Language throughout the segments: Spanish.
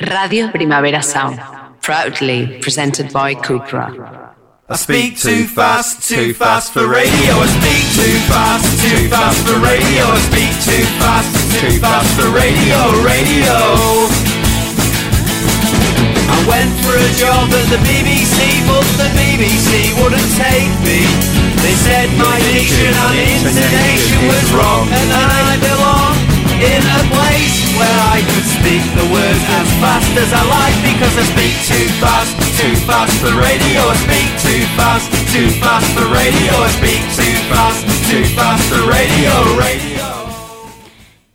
Radio Primavera Sound, proudly presented by Cupra. I speak too fast, too fast for radio. I speak too fast, too fast for radio. I speak too fast, too fast for radio, radio. I went for a job at the BBC, but the BBC wouldn't take me. They said my diction and intonation was wrong, and that I belong in a place where I could speak the words as fast as I like because I speak too fast, too fast for radio. I speak too fast, too fast for radio. I speak too fast, too fast for radio, radio.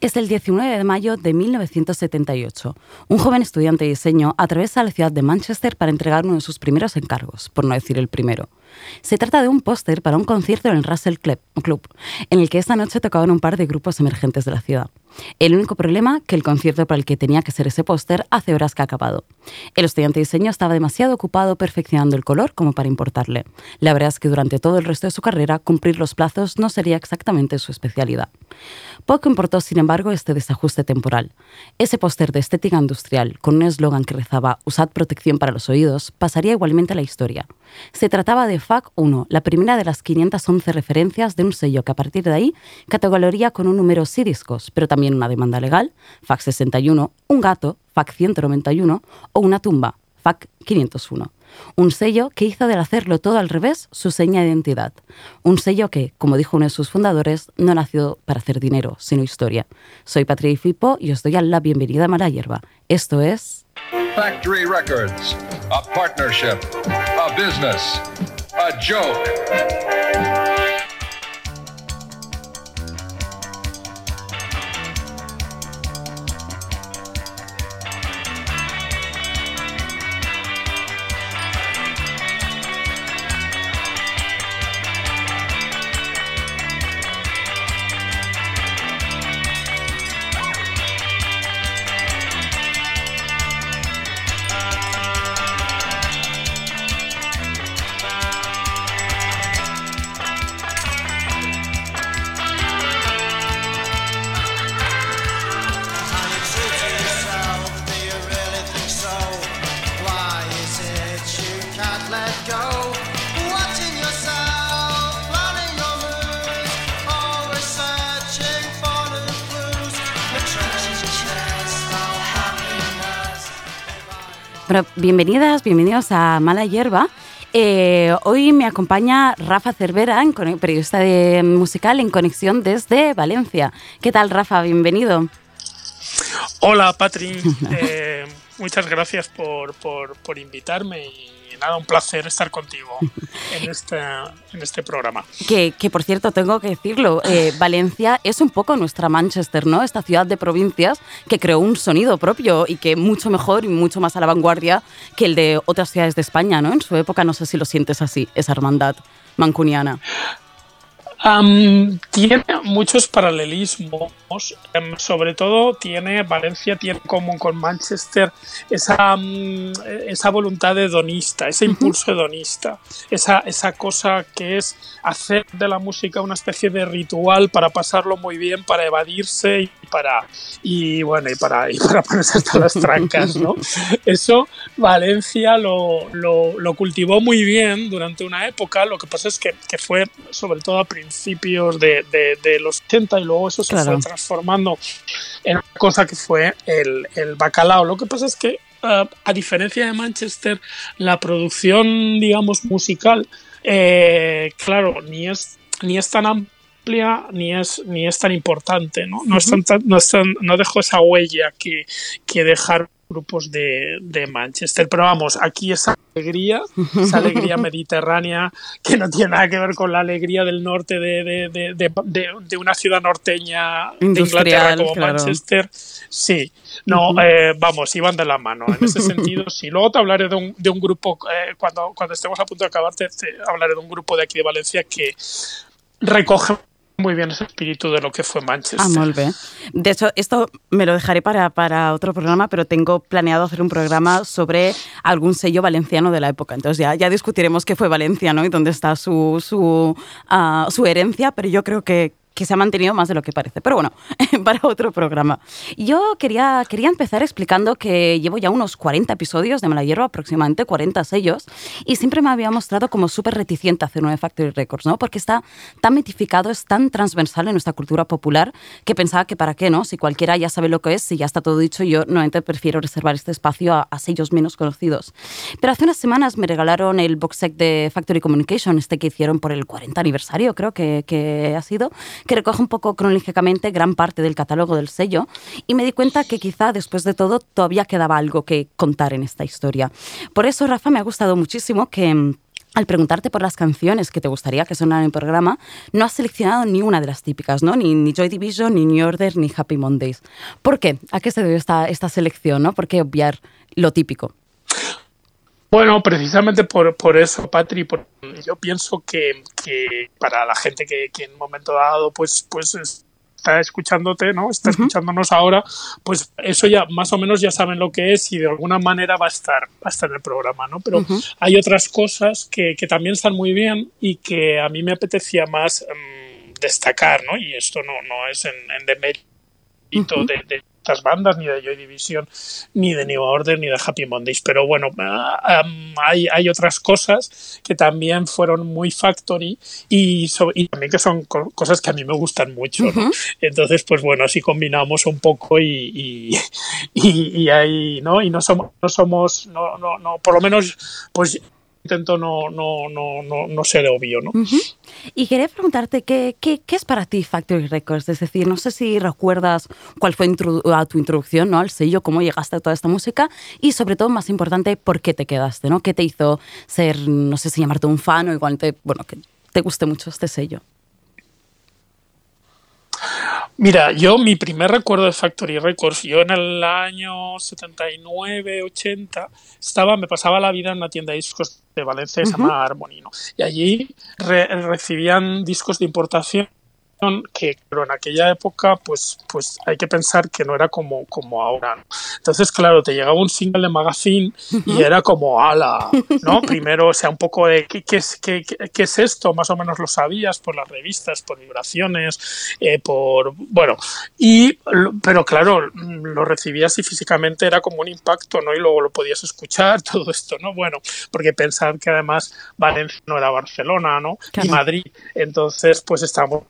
Es el 19 de mayo de 1978. Un joven estudiante de diseño atraviesa la ciudad de Manchester para entregar uno de sus primeros encargos, por no decir el primero. Se trata de un póster para un concierto en el Russell Club, en el que esta noche tocaban un par de grupos emergentes de la ciudad. El único problema, que el concierto para el que tenía que ser ese póster hace horas que ha acabado. El estudiante de diseño estaba demasiado ocupado perfeccionando el color como para importarle. La verdad es que durante todo el resto de su carrera cumplir los plazos no sería exactamente su especialidad. Poco importó, sin embargo, este desajuste temporal. Ese póster de estética industrial, con un eslogan que rezaba Usad protección para los oídos, pasaría igualmente a la historia. Se trataba de FAC 1, la primera de las 511 referencias de un sello que a partir de ahí categorizaría con un número sí discos, pero también una demanda legal, FAC 61, un gato, FAC 191 o una tumba, FAC 501. Un sello que hizo del hacerlo todo al revés su seña de identidad. Un sello que, como dijo uno de sus fundadores, no nació para hacer dinero, sino historia. Soy Patrick Fipo y os doy la bienvenida a Mala Hierba. Esto es... Factory Records, a partnership, a business, a joke. Bueno, bienvenidas, bienvenidos a Mala Hierba. Eh, hoy me acompaña Rafa Cervera, periodista de musical en conexión desde Valencia. ¿Qué tal, Rafa? Bienvenido. Hola, Patri. Eh, muchas gracias por, por, por invitarme y nada, un placer estar contigo en este, en este programa. Que, que por cierto, tengo que decirlo, eh, Valencia es un poco nuestra Manchester, ¿no? Esta ciudad de provincias que creó un sonido propio y que mucho mejor y mucho más a la vanguardia que el de otras ciudades de España, ¿no? En su época, no sé si lo sientes así, esa hermandad mancuniana. Um, tiene muchos paralelismos, um, sobre todo tiene Valencia tiene como con Manchester esa, um, esa voluntad hedonista, ese impulso hedonista, esa, esa cosa que es hacer de la música una especie de ritual para pasarlo muy bien, para evadirse y para y bueno y para, y para ponerse hasta las trancas, ¿no? Eso Valencia lo, lo, lo, cultivó muy bien durante una época, lo que pasa es que, que fue sobre todo a principios principios de, de, de, los 80 y luego eso se fue transformando en una cosa que fue el, el bacalao. Lo que pasa es que, uh, a diferencia de Manchester, la producción, digamos, musical, eh, claro, ni es, ni es tan amplia ni es, ni es tan importante, ¿no? No, es tan, no, es tan, no dejó esa huella que, que dejar grupos de, de, Manchester. Pero vamos, aquí esa alegría, esa alegría mediterránea que no tiene nada que ver con la alegría del norte de, de, de una ciudad norteña de Inglaterra como claro. Manchester. Sí, no, uh -huh. eh, vamos, iban de la mano. En ese sentido, sí. Luego te hablaré de un, de un grupo, eh, cuando, cuando estemos a punto de acabar, te, te hablaré de un grupo de aquí de Valencia que recoge muy bien ese espíritu de lo que fue Manchester. Ah. De hecho, esto me lo dejaré para, para otro programa, pero tengo planeado hacer un programa sobre algún sello valenciano de la época. Entonces ya, ya discutiremos qué fue Valencia ¿no? y dónde está su, su, uh, su herencia, pero yo creo que, que se ha mantenido más de lo que parece. Pero bueno, para otro programa. Yo quería, quería empezar explicando que llevo ya unos 40 episodios de Mala Hierba, aproximadamente 40 sellos, y siempre me había mostrado como súper reticente a hacer un Factory Records, ¿no? Porque está tan mitificado, es tan transversal en nuestra cultura popular que pensaba que para qué, ¿no? Si cualquiera ya sabe lo que es, si ya está todo dicho, yo normalmente prefiero reservar este espacio a, a sellos menos conocidos. Pero hace unas semanas me regalaron el box set de Factory Communication, este que hicieron por el 40 aniversario, creo que, que ha sido, que recoge un poco cronológicamente gran parte del catálogo del sello y me di cuenta que quizá después de todo todavía quedaba algo que contar en esta historia. Por eso, Rafa, me ha gustado muchísimo que mm, al preguntarte por las canciones que te gustaría que sonaran en el programa, no has seleccionado ni una de las típicas, ¿no? Ni, ni Joy Division, ni New Order, ni Happy Mondays. ¿Por qué? ¿A qué se debe esta, esta selección, ¿no? ¿Por qué obviar lo típico? Bueno, precisamente por, por eso, Patri, por, yo pienso que, que, para la gente que, que en un momento dado pues, pues está escuchándote, ¿no? Está escuchándonos ahora, pues eso ya más o menos ya saben lo que es y de alguna manera va a estar, va a estar en el programa, ¿no? Pero hay otras cosas que, que, también están muy bien y que a mí me apetecía más um, destacar, ¿no? Y esto no, no es en, en uh -huh. de, de bandas, ni de Joy Division, ni de New Order, ni de Happy Mondays. Pero bueno, um, hay, hay, otras cosas que también fueron muy factory y, so, y también que son co cosas que a mí me gustan mucho. Uh -huh. Entonces, pues bueno, así combinamos un poco y, y, y, y ahí, ¿no? Y no somos, no somos, no, no, no, por lo menos, pues intento no, no, no, no, no ser obvio. ¿no? Y quería preguntarte, ¿qué, ¿qué, qué, es para ti Factory Records? Es decir, no sé si recuerdas cuál fue introdu a tu introducción ¿no? al sello, cómo llegaste a toda esta música y sobre todo, más importante, ¿por qué te quedaste? ¿no? ¿Qué te hizo ser, no sé si llamarte un fan o igual te, bueno, que te guste mucho este sello? Mira, yo mi primer recuerdo de Factory Records, yo en el año 79, 80, estaba, me pasaba la vida en una tienda de discos de Valencia que uh -huh. se llama Harmonino. Y allí re recibían discos de importación que pero en aquella época pues pues hay que pensar que no era como como ahora ¿no? entonces claro te llegaba un single de magazine y era como ala no primero o sea un poco de ¿qué, qué, es, qué, qué, es esto más o menos lo sabías por las revistas por vibraciones eh, por bueno y pero claro lo recibías y físicamente era como un impacto no y luego lo podías escuchar todo esto no bueno porque pensar que además Valencia no era Barcelona no claro. y Madrid entonces pues estamos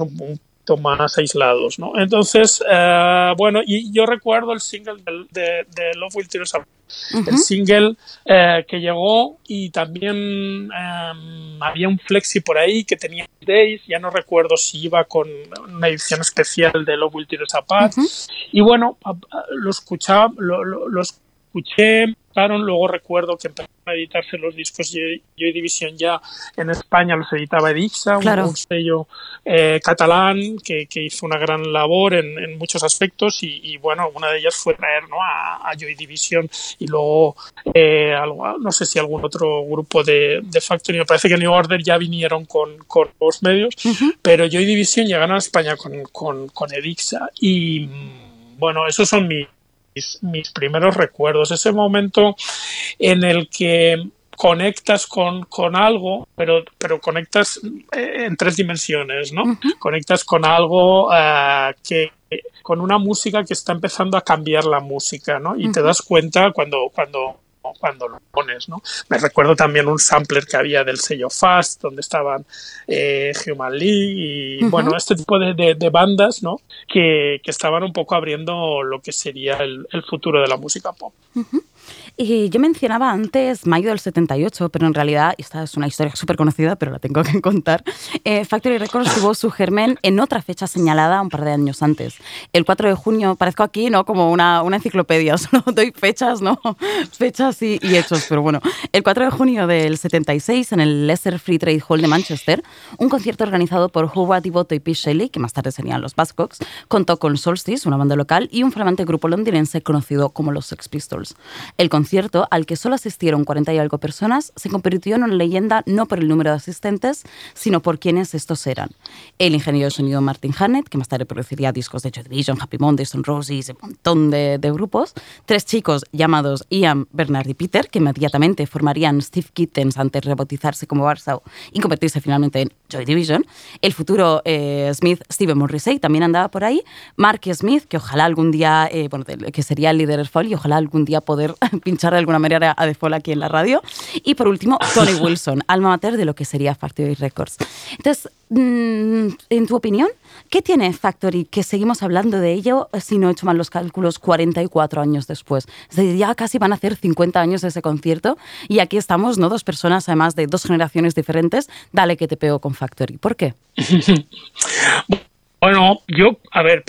un poquito más aislados, ¿no? Entonces, uh, bueno, y yo recuerdo el single de, de, de Love Will Tear Us Apart. Uh -huh. El single uh, que llegó y también um, había un flexi por ahí que tenía Days, ya no recuerdo si iba con una edición especial de Love Will Tear Us Apart. Uh -huh. Y bueno, lo escuchaba, lo, lo, lo escuché luego recuerdo que empezaron a editarse los discos Joy, Joy Division ya en España los editaba Edixa, claro. un, un, sello eh, catalán que, que, hizo una gran labor en, en muchos aspectos y, y, bueno, una de ellas fue traer ¿no? a, a Joy Division y luego eh, algo, no sé si algún otro grupo de, de, Factory, me parece que New Order ya vinieron con, con los medios, uh -huh. pero Joy Division llegaron a España con, con, con Edixa y bueno, esos son mis mis, mis primeros recuerdos, ese momento en el que conectas con, con algo, pero, pero conectas eh, en tres dimensiones, ¿no? Uh -huh. Conectas con algo uh, que con una música que está empezando a cambiar la música, ¿no? Y uh -huh. te das cuenta cuando, cuando cuando lo pones, ¿no? Me recuerdo también un sampler que había del sello Fast, donde estaban eh, Human League y, uh -huh. bueno, este tipo de, de, de bandas, ¿no? Que, que, estaban un poco abriendo lo que sería el, el futuro de la música pop. Uh -huh. Y yo mencionaba antes mayo del 78, pero en realidad, esta es una historia súper conocida, pero la tengo que contar. Eh, Factory Records tuvo su germen en otra fecha señalada un par de años antes. El 4 de junio, parezco aquí, ¿no? Como una, una enciclopedia, solo doy fechas, ¿no? Fechas y, y, hechos, pero bueno. El 4 de junio del 76, en el Leicester Free Trade Hall de Manchester, un concierto organizado por Howard Devoto y Pete Shelley, que más tarde serían los Buzzcocks, contó con Solstice, una banda local, y un flamante grupo londinense conocido como los Sex Pistols. El concierto, al que solo asistieron 40 y algo personas, se convirtió en una leyenda no por el número de asistentes, sino por quienes estos eran. El ingeniero de sonido Martin Hannett, que más tarde produciría discos de Joy Division, Happy Mondays, Stone Roses, un montón de, de, grupos. Tres chicos llamados Ian, Bernard y Peter, que inmediatamente formarían Steve Kittens antes de rebautizarse como Warsaw y convertirse finalmente en Joy Division. El futuro eh, Smith, Steven Morrissey, también andaba por ahí. Mark Smith, que ojalá algún día, eh, bueno, que sería el líder del Fall y ojalá algún día poder pinchar de alguna manera a Fall aquí en la radio. Y por último, Tony Wilson, alma mater de lo que sería Factory Records. Entonces, mm, en tu opinión, ¿qué tiene Factory que seguimos hablando de ello, si no he hecho mal los cálculos, 44 años después? Es decir, ya casi van a hacer 50 años de ese concierto y aquí estamos, ¿no? Dos personas, además de dos generaciones diferentes. Dale que te pego con Factory. ¿Por qué? Bueno, yo, a ver,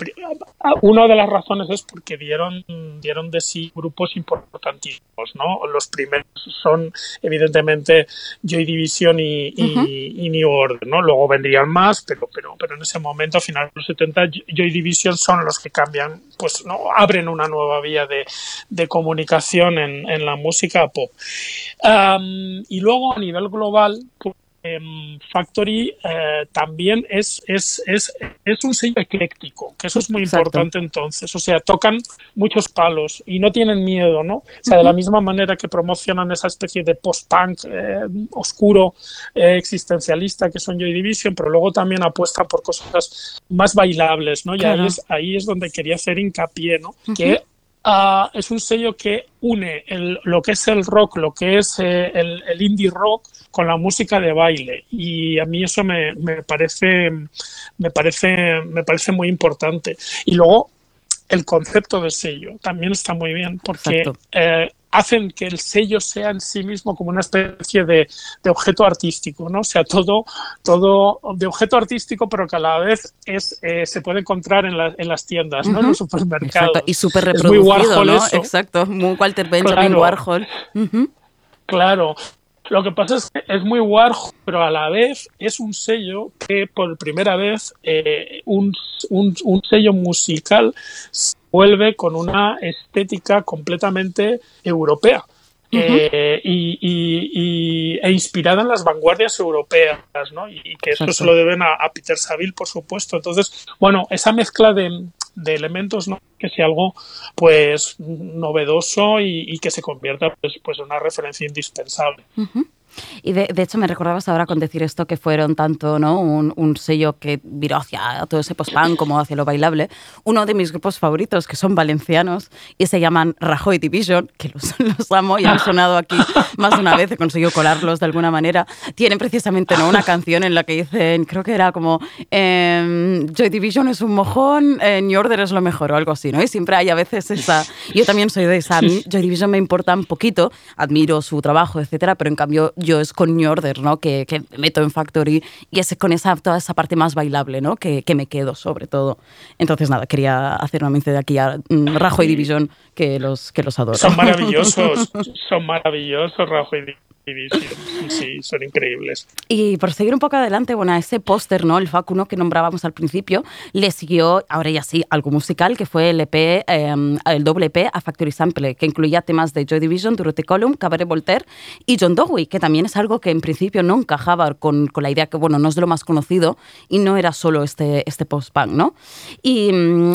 una de las razones es porque dieron, dieron de sí grupos importantísimos, ¿no? Los primeros son, evidentemente, Joy Division y, New Order, ¿no? Luego vendrían más, pero, pero, pero en ese momento, a finales de los 70, Joy Division son los que cambian, pues, ¿no? Abren una nueva vía de, de comunicación en, en, la música pop. y luego, a nivel global, pues, Factory eh, también es, es, es, es, un sello ecléctico, que eso es muy importante entonces. O sea, tocan muchos palos y no tienen miedo, ¿no? O sea, de la misma manera que promocionan esa especie de post-punk eh, oscuro, eh, existencialista que son Joy Division, pero luego también apuestan por cosas más bailables, ¿no? Y ahí, es, ahí es donde quería hacer hincapié, ¿no? Que ah, es un sello que une el, lo que es el rock, lo que es el, el indie rock, con la música de baile. Y a mí eso me, parece me parece me parece muy importante. Y luego el concepto de sello también está muy bien porque eh, hacen que el sello sea en sí mismo como una especie de, objeto artístico, ¿no? O sea, todo, todo de objeto artístico, pero que a la vez es, eh, se puede encontrar en, en las tiendas, ¿no? En los supermercados. Y súper reproducido, ¿no? Exacto, muy Walter Benjamin Warhol. Claro, lo que pasa es que es muy Warhol, pero a la vez es un sello que por primera vez eh, un, sello musical vuelve con una estética completamente europea. Eh, y, e inspirada en las vanguardias europeas, ¿no? Y, que eso se lo deben a, a, Peter Saville, por supuesto. Entonces, bueno, esa mezcla de, de elementos, ¿no? que sea algo pues novedoso y, que se convierta pues, pues en una referencia indispensable. Y de, hecho me recordabas ahora con decir esto que fueron tanto ¿no? un, sello que viró hacia todo ese post-punk como hacia lo bailable. Uno de mis grupos favoritos, que son valencianos y se llaman Rajoy Division, que los, los amo y han sonado aquí más de una vez, he conseguido colarlos de alguna manera. Tienen precisamente ¿no? una canción en la que dicen, creo que era como em, Joy Division es un mojón, eh, New Order es lo mejor o algo así, ¿no? Y siempre hay a veces esa... Yo también soy de esa. Joy Division me importa un poquito, admiro su trabajo, etcétera, pero en cambio yo es con New Order, ¿no? Que, que meto en Factory y es con esa, toda esa parte más bailable, ¿no? Que, que me quedo sobre todo. Entonces, nada, quería hacer una mención de aquí a mm, Rajo y Division, que los, que los adoro. Son maravillosos, son maravillosos Rajo Sí, son increíbles. Y por seguir un poco adelante, bueno, ese póster, ¿no? El FAC 1 que nombrábamos al principio, le siguió, ahora ya sí, algo musical, que fue el EP, em, el doble EP a Factory Sample, que incluía temas de Joy Division, Dorothy Column, Cabaret Voltaire y John Dowie, que también es algo que en principio no encajaba con, la idea que, bueno, no es de lo más conocido y no era solo este, este post-punk, ¿no? Y,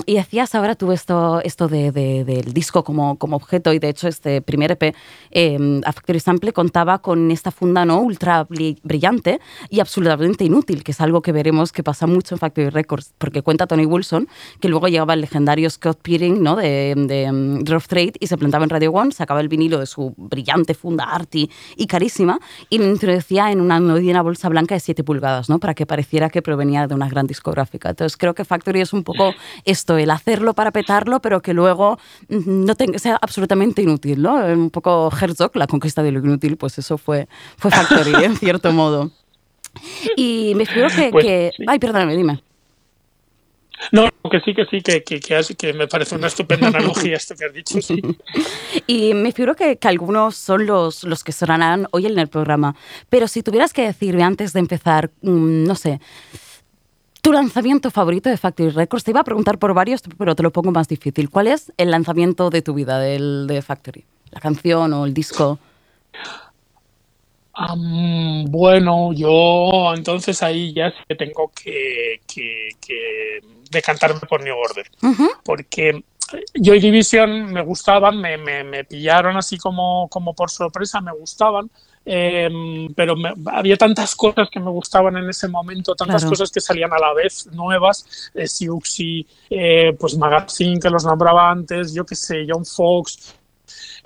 y, decías ahora tú esto, esto de, del disco como, como objeto y de hecho este primer EP em, a Factory Sample contaba con esta funda ¿no? ultra brillante y absolutamente inútil, que es algo que veremos que pasa mucho en Factory Records, porque cuenta Tony Wilson que luego llegaba el legendario Scott Peering ¿no? de, de um, Rough Trade y se plantaba en Radio One, sacaba el vinilo de su brillante funda arty y carísima y lo introducía en una, una bolsa blanca de 7 pulgadas, ¿no? para que pareciera que provenía de una gran discográfica. Entonces creo que Factory es un poco esto, el hacerlo para petarlo, pero que luego mm, no tenga, sea absolutamente inútil. ¿no? Un poco Herzog, la conquista de lo inútil, pues eso fue, fue Factory, en cierto modo. Y me figuro que... Pues ay, perdóname, dime. No, que sí, que sí, que, que, que, me parece una estupenda analogía esto que has dicho, sí. Y me figuro que, que, algunos son los, los que sonarán hoy en el programa, pero si tuvieras que decirme antes de empezar, mm, no sé, tu lanzamiento favorito de Factory Records, te iba a preguntar por varios, pero te lo pongo más difícil. ¿Cuál es el lanzamiento de tu vida del, de Factory? ¿La canción o el disco? Bueno, yo entonces ahí ya tengo que, que, decantarme por New Order, porque Joy Division me gustaban, me, me, me pillaron así como, como por sorpresa, me gustaban. Eh, pero me, había tantas cosas que me gustaban en ese momento, tantas Claro. cosas que salían a la vez nuevas, eh, Siuxi, eh, pues Magazine que los nombraba antes, yo qué sé, John Fox,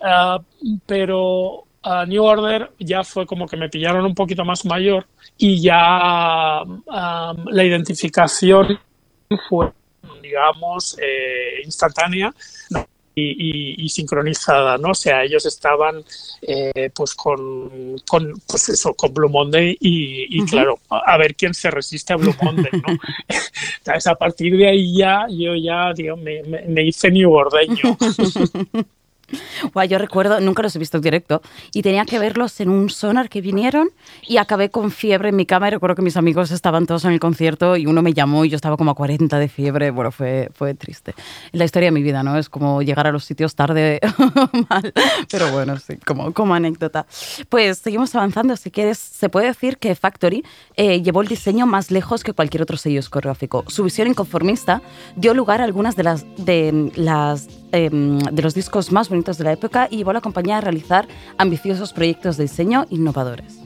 Ah, pero a New Order ya fue como que me pillaron un poquito más mayor y ya ah, la identificación fue, digamos, eh, instantánea y, y- y sincronizada, ¿no? O sea, ellos estaban eh, pues con, con pues eso, con Blue Monday y, claro, a a ver quién se resiste a Blue Monday, ¿no? Entonces, a partir de ahí ya, yo ya, digo, me, me, me hice New Ordeño. Guau, yo recuerdo, nunca los he visto en directo, y tenía que verlos en un sonar que vinieron y acabé con fiebre en mi cama y recuerdo que mis amigos estaban todos en el concierto y uno me llamó y yo estaba como a 40 de fiebre. Bueno, fue, fue triste. La historia de mi vida, ¿no? Es como llegar a los sitios tarde mal, pero bueno, sí, como, como anécdota. Pues seguimos avanzando. Si quieres, se puede decir que Factory eh, llevó el diseño más lejos que cualquier otro sello discográfico. Su visión inconformista dio lugar a algunas de las, de las em, de los discos más bonitos de la época y llevó a la compañía a realizar ambiciosos proyectos de diseño innovadores.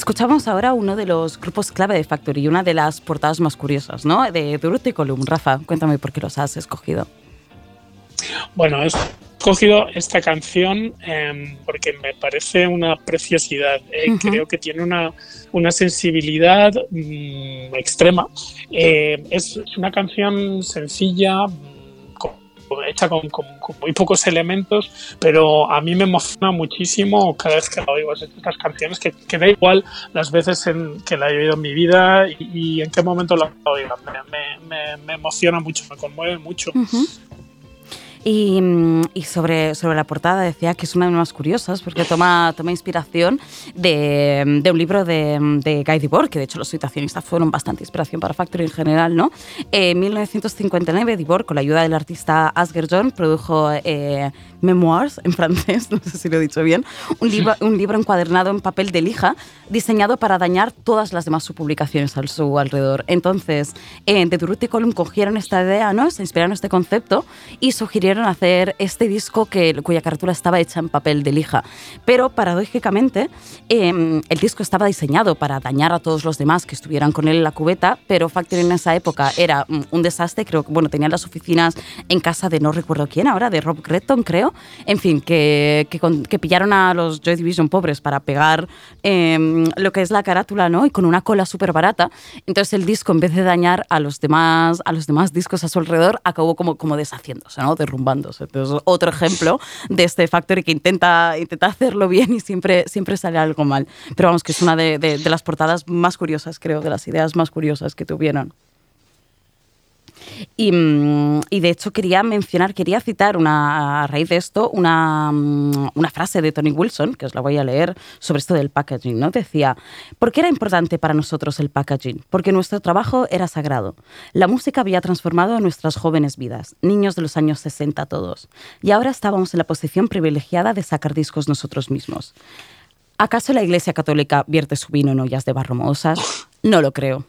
Escuchamos ahora uno de los grupos clave de Factory una de las portadas más curiosas, ¿no? De Durut y Column. Rafa, cuéntame por qué los has escogido. Bueno, he escogido esta canción eh, porque me parece una preciosidad. Eh. Creo que tiene una, una sensibilidad mm, extrema. Eh, es, es una canción sencilla, hecha con, con- con muy pocos elementos, pero a mí me emociona muchísimo cada vez que la oigo. Estas canciones que, que da igual las veces en que la he oído en mi vida y, y en qué momento la oiga. Me, me- me- me emociona mucho, me conmueve mucho. Ujú. Y, mm, y sobre, sobre la portada decía que es una de las más curiosas porque toma, toma inspiración de, de un libro de, de Guy Debord, que de hecho los situacionistas fueron bastante inspiración para Factory en general, ¿no? En 1959 Debord, con la ayuda del artista Asger John, produjo eh, Memoirs en francés, no sé si lo he dicho bien, un libro, un libro encuadernado en papel de lija diseñado para dañar todas las demás publicaciones a su alrededor. Entonces, eh, de Durruti Column cogieron esta idea, ¿no? se inspiraron en este concepto y sugirieron hacer este disco que, cuya carátula estaba hecha en papel de lija. Pero paradójicamente, eh, el disco estaba diseñado para dañar a todos los demás que estuvieran con él en la cubeta, pero Factory en esa época era mm, un desastre. Creo que, bueno, tenían las oficinas en casa de no recuerdo quién ahora, de Rob Gretton, creo. En fin, que, que, con- que pillaron a los Joy Division pobres para pegar eh, lo que es la carátula, ¿no? Y con una cola súper barata. Entonces el disco, en vez de dañar a los demás, a los demás discos a su alrededor, acabó como, como deshaciéndose, ¿no? Entonces, otro ejemplo de este Factory que intenta, intenta hacerlo bien y siempre, siempre sale algo mal. Pero vamos, que es una de las portadas más curiosas, creo, de las ideas más curiosas que tuvieron. Y, mm, y, de hecho quería mencionar, quería citar una, a raíz de esto una, mm, una frase de Tony Wilson, que os la voy a leer, sobre esto del packaging. ¿no? Decía, ¿por qué era importante para nosotros el packaging? Porque nuestro trabajo era sagrado. La música había transformado nuestras jóvenes vidas, niños de los años 60 todos. Y ahora estábamos en la posición privilegiada de sacar discos nosotros mismos. ¿Acaso la Iglesia Católica vierte su vino en ollas de barro mohosas? No lo creo.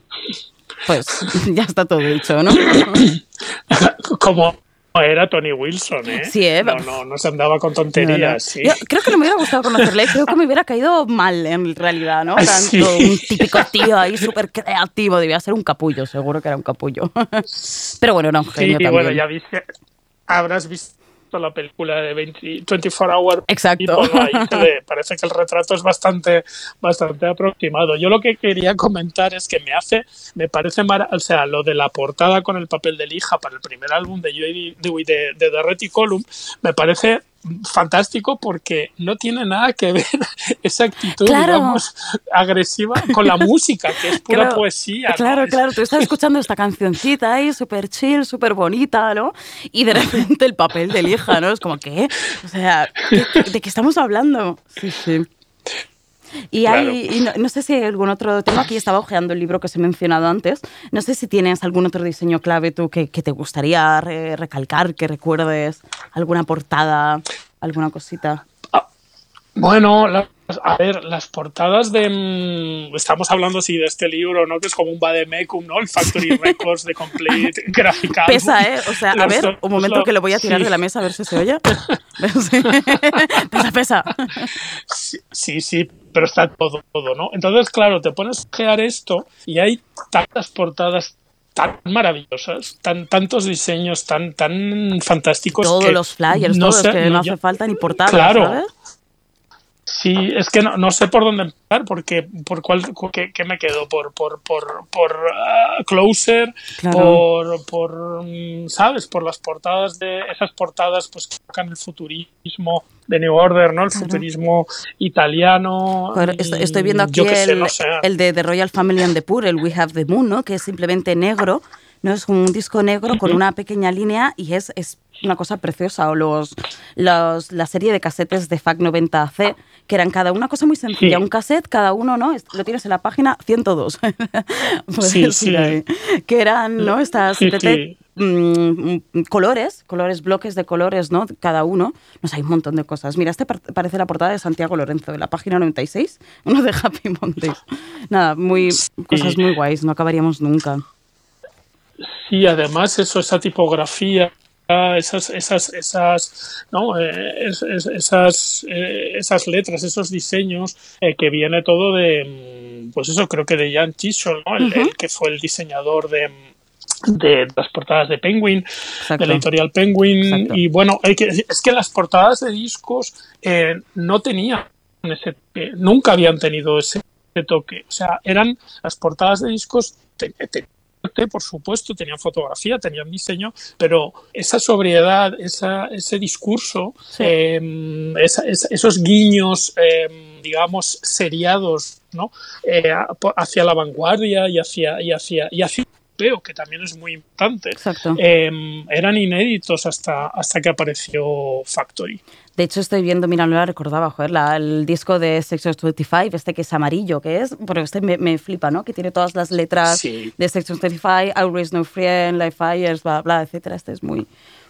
Pues ya está todo dicho, ¿no? Como era Tony Wilson, ¿eh? Sí, ¿eh? No, no, no se andaba con tonterías, No, no. sí. Yo creo que no me hubiera gustado conocerle, creo que me hubiera caído mal en realidad, ¿no? Tanto sí. un típico tío ahí súper creativo, debía ser un capullo, seguro que era un capullo. Pero bueno, era un Sí, genio y también. bueno, ya viste, habrás visto la película de 20, 24 Hour Exacto. People, ahí le- parece que el retrato es bastante, bastante aproximado. Yo lo que quería comentar es que me hace, me parece mara- o sea, lo de la portada con el papel de lija para el primer álbum de Joey de, de, de The Reticulum, me parece fantástico porque no tiene nada que ver esa actitud, Claro. digamos, agresiva con la música, que es pura Claro, poesía. Claro, claro, tú estás escuchando esta cancioncita ahí, súper chill, súper bonita, ¿no? Y de repente el papel de lija, ¿no? Es como, ¿qué? O sea, ¿qué- ¿de qué estamos hablando? Sí, sí. Y, hay, Claro. y no, no sé si hay algún otro tema, aquí estaba hojeando el libro que os he mencionado antes, no sé si tienes algún otro diseño clave tú que, que te gustaría re- recalcar, que recuerdes, alguna portada, alguna cosita. Bueno, las- a ver, las portadas de. mm, Estamos hablando sí de este libro, ¿no? Que es como un Vademecum, ¿no? El Factory Records de Complete Graphic Album. Pesa, ¿eh? O sea, a ver, un momento que lo voy a tirar sí. de la mesa a ver si se oye. Pesa, pesa. Sí, sí, sí, pero está todo, todo, ¿no? Entonces, claro, te pones a crear esto y hay tantas portadas tan maravillosas, tan, tantos diseños tan, tan fantásticos. Todos que los flyers, no todos, sé, que no hace falta ni portada, Claro. ¿sabes? Sí, es que no, no sé por dónde empezar, porque por cuál qué, qué me quedo, por por por por ah, Closer, Claro. por por mm, sabes, por las portadas de esas portadas pues que tocan el futurismo de New Order, ¿no? El futurismo italiano. Estoy viendo aquí sé, el, no sé. el de The Royal Family and the Poor, el We Have the Moon, ¿no? que es simplemente negro, no es un disco negro con una pequeña línea y es, es una cosa preciosa. O los, los, la serie de casetes de FAC 90C, que eran cada una cosa muy sencilla, Sí. un cassette, cada uno, ¿no? Lo tienes en la página 102. Puedes Sí, sí. ahí. Que eran, ¿no? Estas Sí, 7T, sí. mm, mm, colores, colores, bloques de colores, ¿no? Cada uno. No sé, hay un montón de cosas. Mira, este par- parece la portada de Santiago Lorenzo, de la página 96, uno de Happy Mondays. Nada, muy, cosas muy guays, no acabaríamos nunca. Sí, además eso, esa tipografía, esas, esas, esas, ¿no? Eh, es- es- esas, eh, esas letras, esos diseños, eh, que viene todo de, mm, pues eso, creo que de Jan Chisholm, ¿no? El, el que fue el diseñador de, de las portadas de Penguin, Exacto. de la editorial Penguin. Exacto. Y bueno, hay que, es que las portadas de discos eh, no tenían ese, eh, nunca habían tenido ese toque. O sea, eran las portadas de discos, te- te- arte, por supuesto, tenían fotografía, tenían diseño, pero esa sobriedad, esa, ese discurso, Sí. eh, esa- esa- esos guiños, eh, digamos, seriados, ¿no? Eh, hacia la vanguardia y hacia, y hacia, y hacia que también es muy importante, eh, eran inéditos hasta, hasta que apareció Factory. De hecho, estoy viendo, mira, no la recordaba, joder, la- el disco de Section 25, este que es amarillo, que es, pero este me, me flipa, ¿no? Que tiene todas las letras Sí. de Section 25, Always No Friend, Life Fires, bla, bla, etcétera. Este es muy,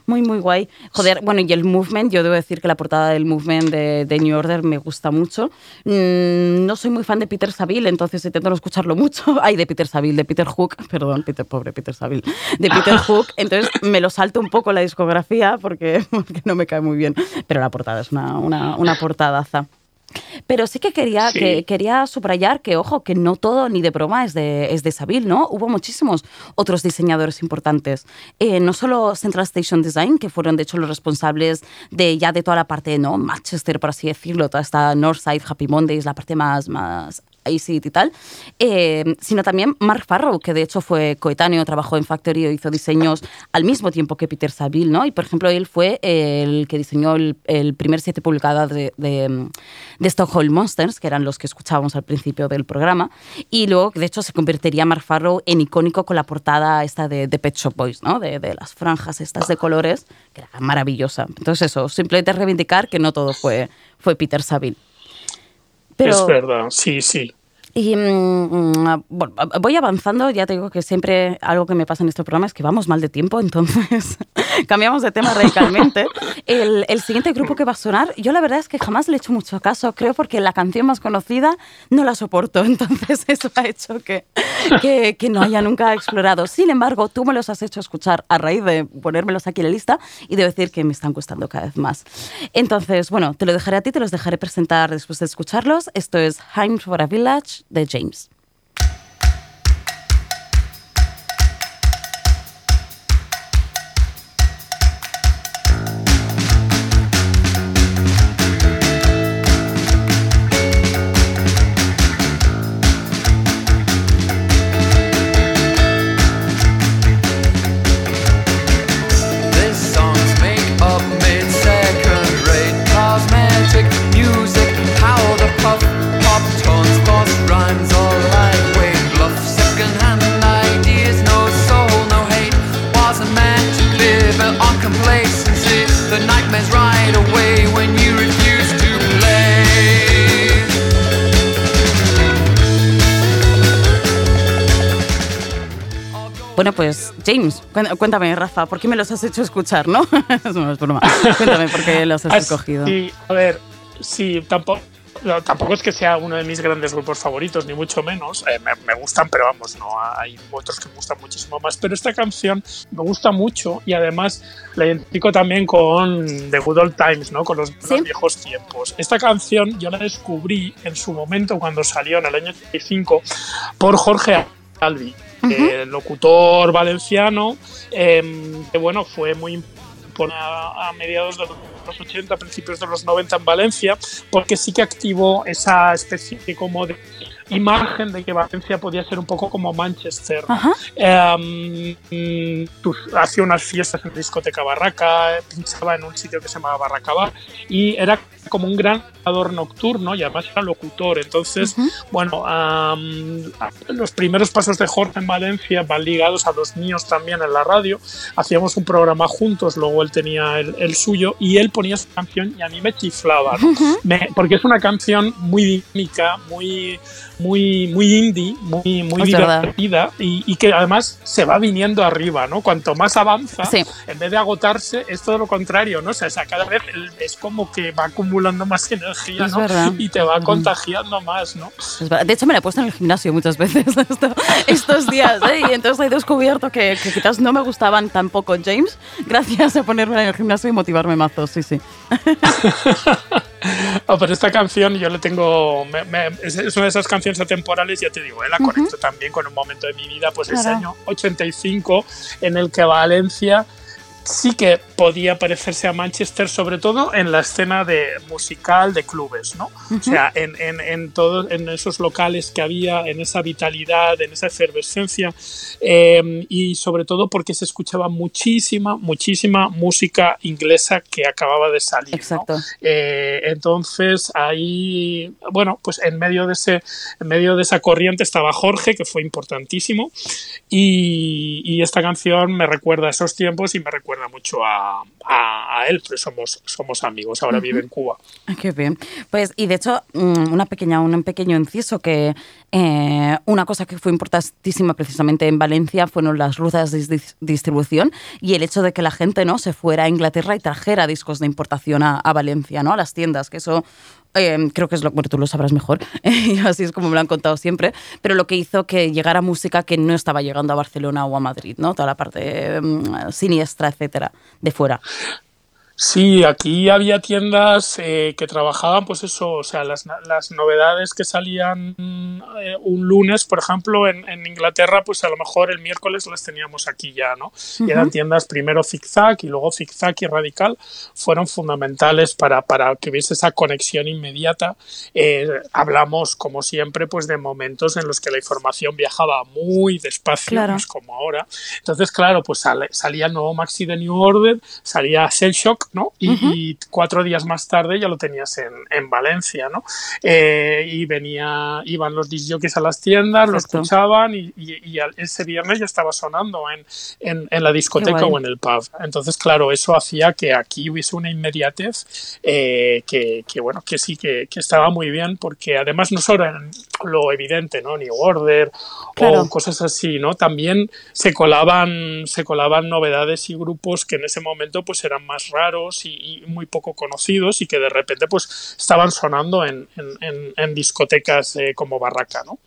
muy, muy guay. Joder, bueno, y el Movement, yo debo decir que la portada del Movement de, de New Order me gusta mucho. Mm, no soy muy fan de Peter Saville, entonces intento no escucharlo mucho. Ay, de Peter Saville, de Peter Hook, perdón, Peter, pobre Peter Saville, de Peter Hook. Entonces me lo salto un poco la discografía porque, porque no me cae muy bien. Pero la portada es una, una, una portadaza. Pero sí que quería, Sí. que quería subrayar que, ojo, que no todo ni de broma es de, es de Saville, ¿no? Hubo muchísimos otros diseñadores importantes. Eh, no solo Central Station Design, que fueron de hecho los responsables de ya de toda la parte, ¿no? Manchester, por así decirlo, toda esta Northside, Happy Mondays, la parte más, más Acid y tal, eh, sino también Mark Farrow, que de hecho fue coetáneo, trabajó en Factory, hizo diseños al mismo tiempo que Peter Saville, ¿no? Y por ejemplo, él fue el que diseñó el, primer siete pulgadas de, de, de Stockholm Monsters, que eran los que escuchábamos al principio del programa, y luego, de hecho, se convertiría Mark Farrow en icónico con la portada esta de, de Pet Shop Boys, ¿no? De, de las franjas estas de colores, que era maravillosa. Entonces eso, simplemente reivindicar que no todo fue, fue Peter Saville. Pero, Es verdad, sí, sí. Y mm, mm, bueno, voy avanzando, ya te digo que siempre algo que me pasa en este programa es que vamos mal de tiempo, entonces cambiamos de tema radicalmente. El, el siguiente grupo que va a sonar, yo la verdad es que jamás le he hecho mucho caso, creo porque la canción más conocida no la soporto, entonces eso ha hecho que, que, que no haya nunca explorado. Sin embargo, tú me los has hecho escuchar a raíz de ponérmelos aquí en la lista y debo decir que me están gustando cada vez más. Entonces, bueno, te lo dejaré a ti, te los dejaré presentar después de escucharlos. Esto es Heim for a Village de James. Bueno, pues James, cuéntame, Rafa, ¿por qué me los has hecho escuchar, no? no es broma. Cuéntame por qué los has escogido. Sí, a ver, sí, tampoco, tampoco es que sea uno de mis grandes grupos favoritos, ni mucho menos. Eh, me, gustan, pero vamos, no hay otros que me gustan muchísimo más. Pero esta canción me gusta mucho y además la identifico también con The Good Old Times, ¿no? con los, viejos tiempos. Esta canción yo la descubrí en su momento cuando salió en el año 85 por Jorge Albi, locutor valenciano, em, que bueno, fue muy a, a mediados de los 80, principios de los 90 en Valencia, porque sí que activó esa especie como de imagen de que Valencia podía ser un poco como Manchester. Eh, hacía unas fiestas en discoteca Barraca, pinchaba en un sitio que se llamaba Barraca Bar y era como un gran ador nocturno y además era locutor. Entonces, bueno, los primeros pasos de Jorge en Valencia van ligados a los míos también en la radio. Hacíamos un programa juntos, luego él tenía el, suyo y él ponía su canción y a mí me chiflaba, porque es una canción muy dinámica, muy muy, muy indie, muy, muy divertida y, que además se va viniendo arriba, ¿no? Cuanto más avanza, en vez de agotarse, es todo lo contrario, ¿no? O sea, cada vez es como que va acumulando más energía, ¿no? Y te va contagiando más, ¿no? De hecho, me la he puesto en el gimnasio muchas veces estos días, ¿eh? Y entonces he descubierto que, quizás no me gustaban tampoco James, gracias a ponerme en el gimnasio y motivarme mazos, sí, sí. oh, pero esta canción yo le tengo. es una de esas canciones atemporales, ya te digo, eh, la conecto también con un momento de mi vida, pues ese año 85, en el que Valencia sí que podía parecerse a Manchester, sobre todo en la escena de musical de clubes, ¿no? O sea, en, en, en, todos en esos locales que había, en esa vitalidad, en esa efervescencia, em, y sobre todo porque se escuchaba muchísima, muchísima música inglesa que acababa de salir. Exacto. Eh, entonces, ahí, bueno, pues en medio, de ese, en medio de esa corriente estaba Jorge, que fue importantísimo, y, y esta canción me recuerda a esos tiempos y me recuerda mucho a, él, pero somos, somos amigos, ahora vive en Cuba. Ah, qué bien. Pues, y de hecho, mm, una pequeña, un pequeño inciso que eh, una cosa que fue importantísima precisamente en Valencia fueron las rutas de distribución y el hecho de que la gente no se fuera a Inglaterra y trajera discos de importación a, a Valencia, ¿no? A las tiendas, que eso Em, creo que es lo, bueno, tú lo sabrás mejor, así es como me lo han contado siempre, pero lo que hizo que llegara música que no estaba llegando a Barcelona o a Madrid, ¿no? Toda la parte em, siniestra, etcétera, de fuera. Sí, aquí había tiendas eh, que trabajaban, pues eso, o sea, las, las novedades que salían eh, un lunes, por ejemplo, en, en, Inglaterra, pues a lo mejor el miércoles las teníamos aquí ya, ¿no? Y eran tiendas primero zigzag y luego zigzag y radical, fueron fundamentales para, para que hubiese esa conexión inmediata. Eh, hablamos, como siempre, pues de momentos en los que la información viajaba muy despacio, pues como ahora. Entonces, claro, pues salía el nuevo Maxi de New Order, salía Cell Shock, ¿no? Y, cuatro días más tarde ya lo tenías en, en Valencia, ¿no? Eh, y venía, iban los disjockeys a las tiendas, lo escuchaban y, y, ese viernes ya estaba sonando en, en, en la discoteca o en el pub. Entonces, claro, eso hacía que aquí hubiese una inmediatez eh, que, que, bueno, que sí, que, que, estaba muy bien porque además no solo en lo evidente, ¿no? New Order o cosas así, ¿no? También se colaban, se colaban novedades y grupos que en ese momento pues eran más raros y, muy poco conocidos y que de repente pues estaban sonando en, discotecas eh, como Barraca, ¿no?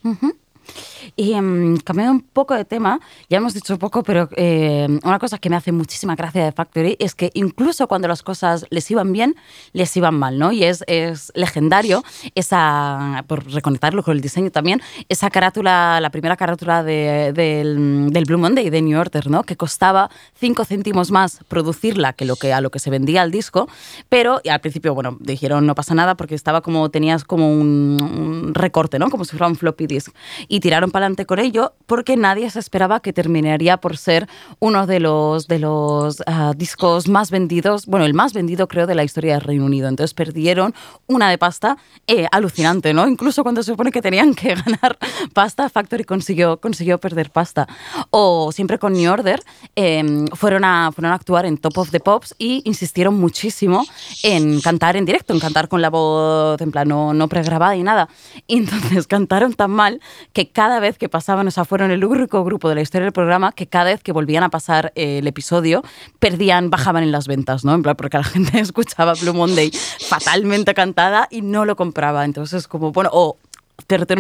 Y um, cambiando un poco de tema, ya hemos dicho poco, pero eh, una cosa que me hace muchísima gracia de Factory es que incluso cuando las cosas les iban bien, les iban mal, ¿no? Y es, es legendario esa, por reconectarlo con el diseño también, esa carátula, la primera carátula de, del, Blue Monday de New Order, ¿no? Que costaba 5 céntimos más producirla que, lo que a lo que se vendía el disco, pero al principio, bueno, dijeron no pasa nada porque estaba como, tenías como un, recorte, ¿no? Como si fuera un floppy disk. Tiraron para adelante con ello porque nadie se esperaba que terminaría por ser uno de los, de los ah, discos más vendidos, bueno, el más vendido creo de la historia del Reino Unido. Entonces perdieron una de pasta eh, alucinante, ¿no? Incluso cuando se supone que tenían que ganar pasta, Factory consiguió, consiguió perder pasta. O siempre con New Order em, fueron, a, fueron a actuar en Top of the Pops y insistieron muchísimo en cantar en directo, en cantar con la voz en plan no, no pregrabada y nada. Y entonces cantaron tan mal que cada vez que pasaban, o sea, fueron el único grupo de la historia del programa que cada vez que volvían a pasar eh, el episodio, perdían, bajaban en las ventas, ¿no? En plan, porque la gente escuchaba Blue Monday fatalmente cantada y no lo compraba. Entonces, como, bueno, o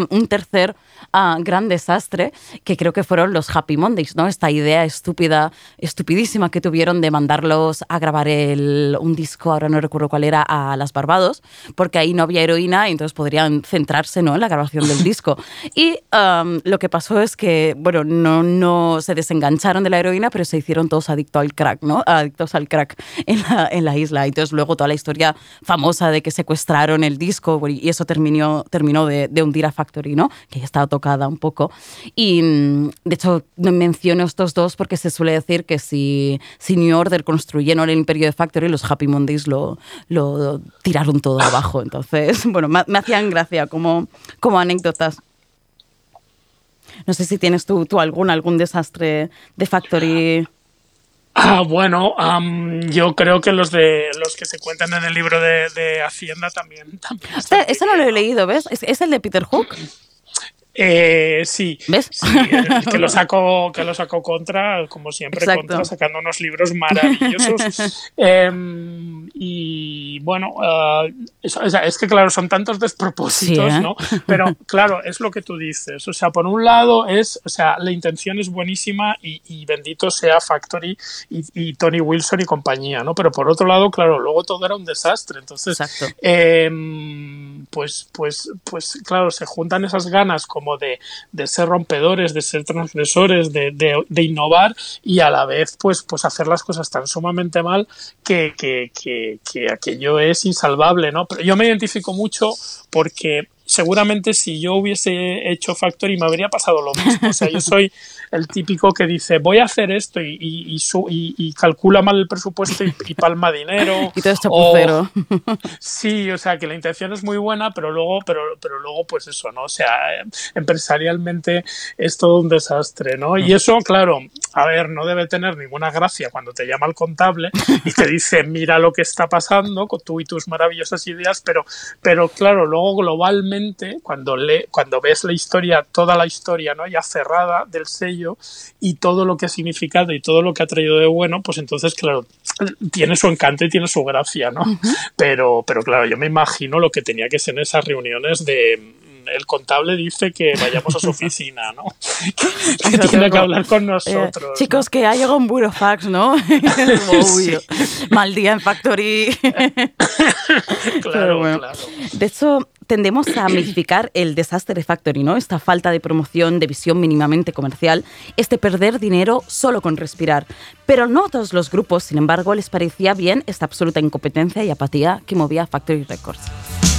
un tercer uh, gran desastre que creo que fueron los Happy Mondays, ¿no? Esta idea estúpida, estupidísima que tuvieron de mandarlos a grabar el, un disco, ahora no recuerdo cuál era, a las Barbados, porque ahí no había heroína y entonces podrían centrarse ¿no? en la grabación del disco. Y um, lo que pasó es que, bueno, no, no se desengancharon de la heroína, pero se hicieron todos adictos al crack, ¿no? Adictos al crack en la, en la isla. Entonces luego toda la historia famosa de que secuestraron el disco y eso terminó, terminó de, de hundir a Factory, ¿no? Que ya estaba tocada un poco. Y mm, de hecho menciono estos dos porque se suele decir que si, si New Order construyeron el imperio de Factory, los Happy Mondays lo, lo tiraron todo abajo. Entonces, bueno, me, hacían gracia como, como anécdotas. No sé si tienes tú, tú algún, algún desastre de Factory. Ah, bueno, yo creo que los de los que se cuentan en el libro de, Hacienda también. también ese no lo he leído, ¿ves? ¿Es, el de Peter Hook? Eh, sí, ¿Ves? que lo saco, que lo saco contra, como siempre, contra, sacando unos libros maravillosos. Em, y bueno, uh, es, que claro, son tantos despropósitos, ¿eh? ¿no? Pero claro, es lo que tú dices. O sea, por un lado es, o sea, la intención es buenísima y, bendito sea Factory y, Tony Wilson y compañía, ¿no? Pero por otro lado, claro, luego todo era un desastre. Entonces, em, pues, pues, pues, claro, se juntan esas ganas como de, ser rompedores, de ser transgresores, de, innovar y a la vez pues, pues hacer las cosas tan sumamente mal que, que, que, aquello es insalvable, ¿no? Pero yo me identifico mucho porque seguramente si yo hubiese hecho Factory me habría pasado lo mismo. O sea, yo soy el típico que dice voy a hacer esto y, y, y, calcula mal el presupuesto y, palma dinero. y todo esto o, Sí, o sea que la intención es muy buena, pero luego, pero, pero luego, pues eso, ¿no? O sea, empresarialmente es todo un desastre, ¿no? Y eso, claro, a ver, no debe tener ninguna gracia cuando te llama el contable y te dice, mira lo que está pasando con tú y tus maravillosas ideas, pero, pero claro, luego globalmente, cuando, le, cuando ves la historia, toda la historia, ¿no? Ya cerrada del sello, y todo lo que ha significado y todo lo que ha traído de bueno, pues entonces, claro, tiene su encanto y tiene su gracia, ¿no? pero, pero claro, yo me imagino lo que tenía que ser en esas reuniones de el contable dice que vayamos a su oficina, ¿no? que, tiene que hablar con eh, nosotros. chicos, que ha llegado un burofax, ¿no? Mal día en Factory. claro, claro. De hecho, tendemos a mitificar el desastre factory, ¿no? Esta falta de promoción, de visión mínimamente comercial, este perder dinero solo con respirar. Pero no a todos los grupos, sin embargo, les parecía bien esta absoluta incompetencia y apatía que movía Factory Records.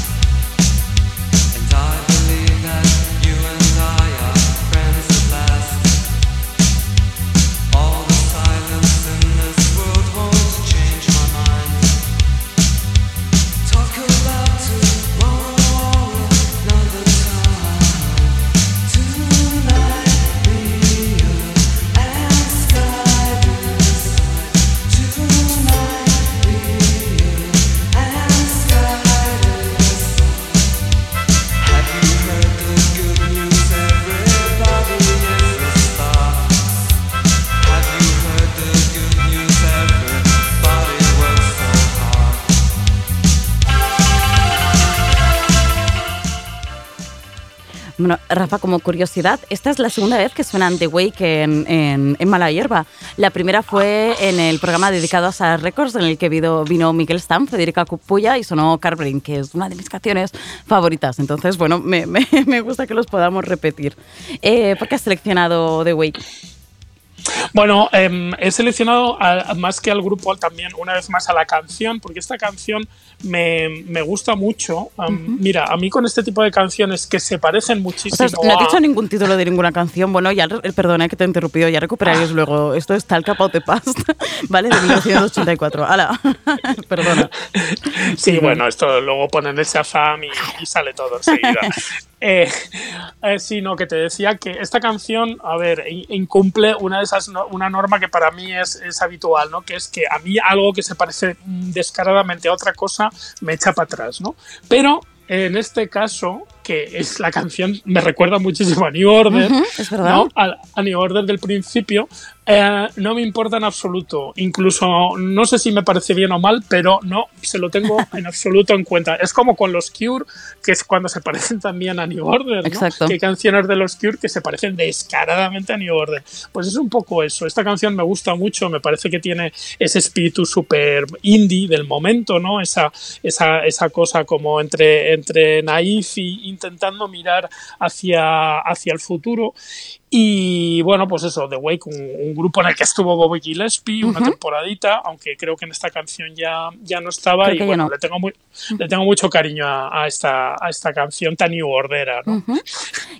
Rafa, como curiosidad, esta es la segunda vez que suenan The Wake en, en, Mala Hierba. La primera fue en el programa dedicado a Sara Records, en el que vino, Miguel Stam, Federica Cupulla y sonó Carbrain, que es una de mis canciones favoritas. Entonces, bueno, me, me, me gusta que los podamos repetir. Eh, ¿Por qué has seleccionado The Wake? Bueno, em, he seleccionado más que al grupo también una vez más a la canción, porque esta canción me, me gusta mucho. Mira, a mí con este tipo de canciones que se parecen muchísimo. no he dicho ningún título de ninguna canción. Bueno, ya perdona que te he interrumpido, ya recuperaréis luego. Esto es Tal About the Past, ¿vale? De 1984. ¡Hala! perdona. Sí, bueno, esto luego ponen el Shazam y, y sale todo enseguida. Eh, eh, sino que te decía que esta canción, a ver, incumple una de esas una norma que para mí es, es, habitual, ¿no? Que es que a mí algo que se parece descaradamente a otra cosa me echa para atrás, ¿no? Pero en este caso que es la canción, me recuerda muchísimo a New Order, es verdad. ¿no? A, a New Order del principio, eh, no me importa en absoluto. Incluso no sé si me parece bien o mal, pero no se lo tengo en absoluto en cuenta. Es como con los Cure, que es cuando se parecen también a New Order. ¿no? Exacto. Que hay canciones de los Cure que se parecen descaradamente a New Order. Pues es un poco eso. Esta canción me gusta mucho, me parece que tiene ese espíritu súper indie del momento, ¿no? Esa, esa, esa cosa como entre, entre naif y intentando mirar hacia, hacia el futuro. Y bueno, pues eso, The Wake, un, un grupo en el que estuvo Bobby Gillespie una temporadita, aunque creo que en esta canción ya, ya no estaba. Creo y bueno, no. le, tengo muy, le tengo mucho cariño a, a esta, a esta canción tan New Ordera, ¿no?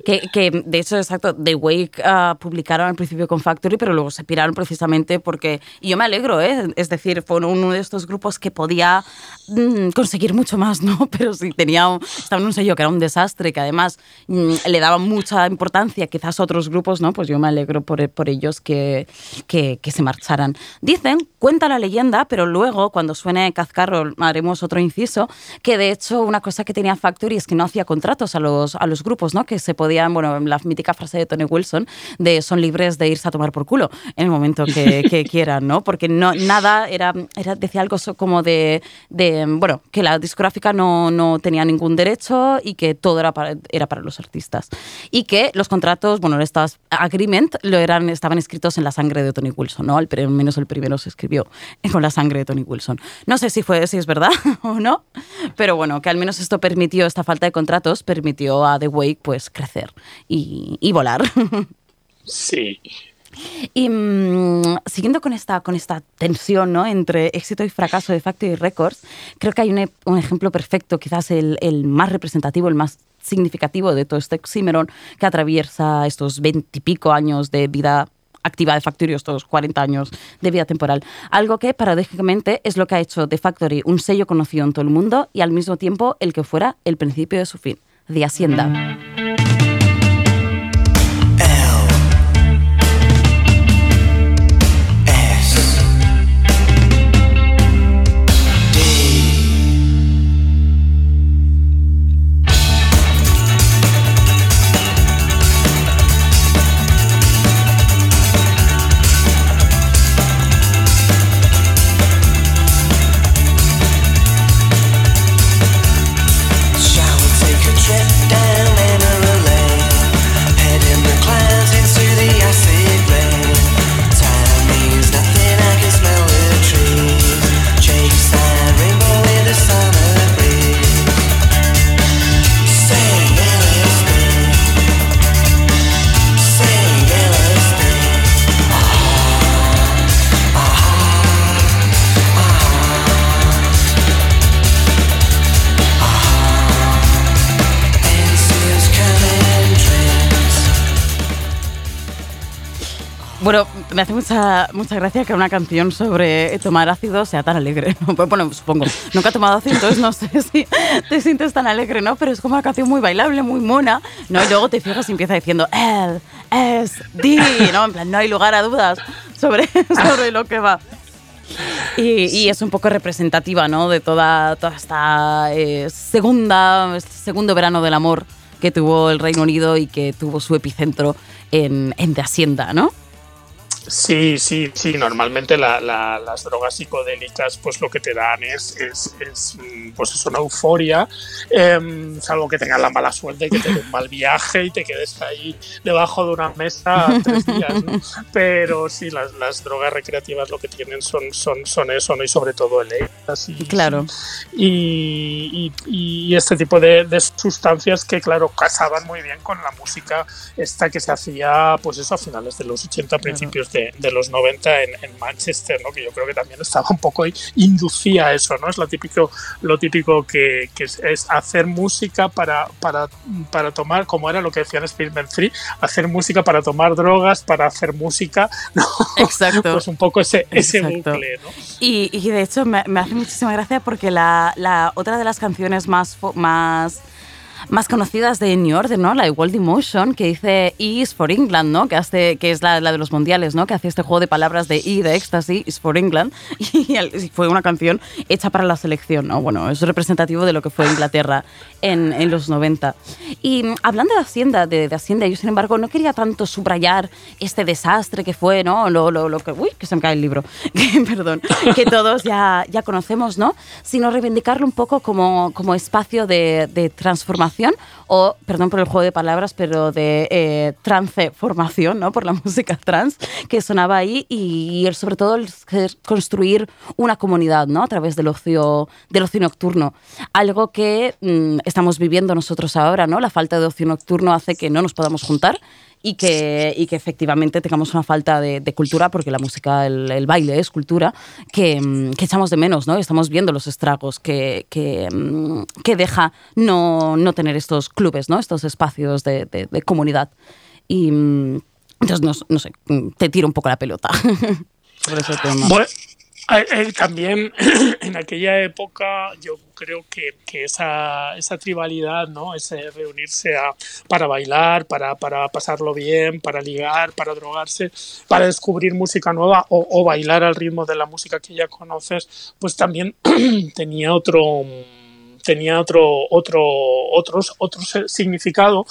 Que, que, de hecho, exacto, The Wake ah, publicaron al principio con Factory, pero luego se piraron precisamente porque. Y yo me alegro, ¿eh? Es decir, fue uno de estos grupos que podía mm, conseguir mucho más, ¿no? Pero sí tenía. un- Estaba en un sello que era un desastre, que además mm, le daba mucha importancia quizás a otros grupos, ¿no? Pues yo me alegro por, por ellos que, que, que se marcharan. Dicen, cuenta la leyenda, pero luego, cuando suene Cazcarro, haremos otro inciso, que de hecho una cosa que tenía Factory es que no hacía contratos a los, a los grupos, ¿no? Que se podían, bueno, la mítica frase de Tony Wilson, de son libres de irse a tomar por culo en el momento que, que quieran, ¿no? Porque no, nada era, era decía algo como de, de, bueno, que la discográfica no, no tenía ningún derecho y que todo era para, era para los artistas. Y que los contratos, bueno, estas agreement lo eran, estaban escritos en la sangre de Tony Wilson, ¿no? Al, menos el primero se escribió con la sangre de Tony Wilson. No sé si fue, si es verdad o no, pero bueno, que al menos esto permitió, esta falta de contratos, permitió a The Wake pues crecer y, y volar. Sí. Y mm, siguiendo con esta, con esta tensión ¿no? entre éxito y fracaso de Factory Records, creo que hay un, un ejemplo perfecto, quizás el, el más representativo, el más significativo de todo este oxímeron que atraviesa estos veintipico años de vida activa de Factory, estos 40 años de vida temporal. Algo que, paradójicamente, es lo que ha hecho de Factory un sello conocido en todo el mundo y al mismo tiempo el que fuera el principio de su fin, de Hacienda. Bueno, me hace mucha, mucha gracia que una canción sobre tomar ácido sea tan alegre. ¿no? Bueno, supongo. Nunca he tomado ácido, entonces no sé si te sientes tan alegre, ¿no? Pero es como una canción muy bailable, muy mona, ¿no? Y luego te fijas y empieza diciendo L, S, D, ¿no? En plan, no hay lugar a dudas sobre, sobre lo que va. Y, y es un poco representativa, ¿no? De toda, toda esta eh, segunda, este segundo verano del amor que tuvo el Reino Unido y que tuvo su epicentro en, en de Hacienda, ¿no? Sí, sí, sí. Normalmente la- la- las drogas psicodélicas, pues lo que te dan es, es, es, mm, pues es una euforia, em, salvo que tengas la mala suerte y que te dé un mal viaje y te quedes ahí debajo de una mesa tres días. ¿no? Pero sí, las, las drogas recreativas lo que tienen son, son, son eso, ¿no? Y sobre todo el éxtasis. Claro. y, y- y este tipo de, de sustancias que, claro, casaban muy bien con la música esta que se hacía, pues eso, a finales de los 80, principios de, de los 90 en, en Manchester, ¿no? Que yo creo que también estaba un poco inducía eso, ¿no? Es lo típico, lo típico que, que es, es hacer música para, para, para tomar, como era lo que decían Spearman Free, hacer música para tomar drogas, para hacer música, ¿no? Exacto. Pues un poco ese, ese Exacto. bucle, ¿no? Y, y de hecho me, me hace muchísima gracia porque la, la otra de las canciones más, más más conocidas de New Order, ¿no? La de World Emotion, que dice E is for England, ¿no? Que, hace, que es la, la de los mundiales, ¿no? Que hace este juego de palabras de E de éxtasis, is for England. Y, y fue una canción hecha para la selección, ¿no? Bueno, es representativo de lo que fue Inglaterra en, en los 90. Y hablando de Hacienda, de, de Hacienda, yo sin embargo no quería tanto subrayar este desastre que fue, ¿no? Lo, lo, lo que, uy, que se me cae el libro, perdón, que todos ya, ya conocemos, ¿no? Sino reivindicarlo un poco como, como espacio de, de transformación o, perdón por el juego de palabras, pero de eh, transformación, ¿no? Por la música trans que sonaba ahí y, sobre todo el construir una comunidad, ¿no? A través del ocio, del ocio nocturno. Algo que mm, estamos viviendo nosotros ahora, ¿no? La falta de ocio nocturno hace que no nos podamos juntar y que, y que efectivamente tengamos una falta de, de cultura, porque la música, el, el baile es cultura, que, mm, que echamos de menos, ¿no? Estamos viendo los estragos que, que, mm, que deja no, no tener estos clubes, ¿no? Estos espacios de, de- de comunidad. Y mm, entonces, no, no sé, te tiro un poco la pelota sobre ese tema. Bueno, también en aquella época yo creo que, que esa, esa tribalidad, ¿no? Ese reunirse a- para bailar, para, para pasarlo bien, para ligar, para drogarse, para descubrir música nueva o bailar al ritmo de la música que ya conoces, pues también tenía otro tenía otro otro otros otro significado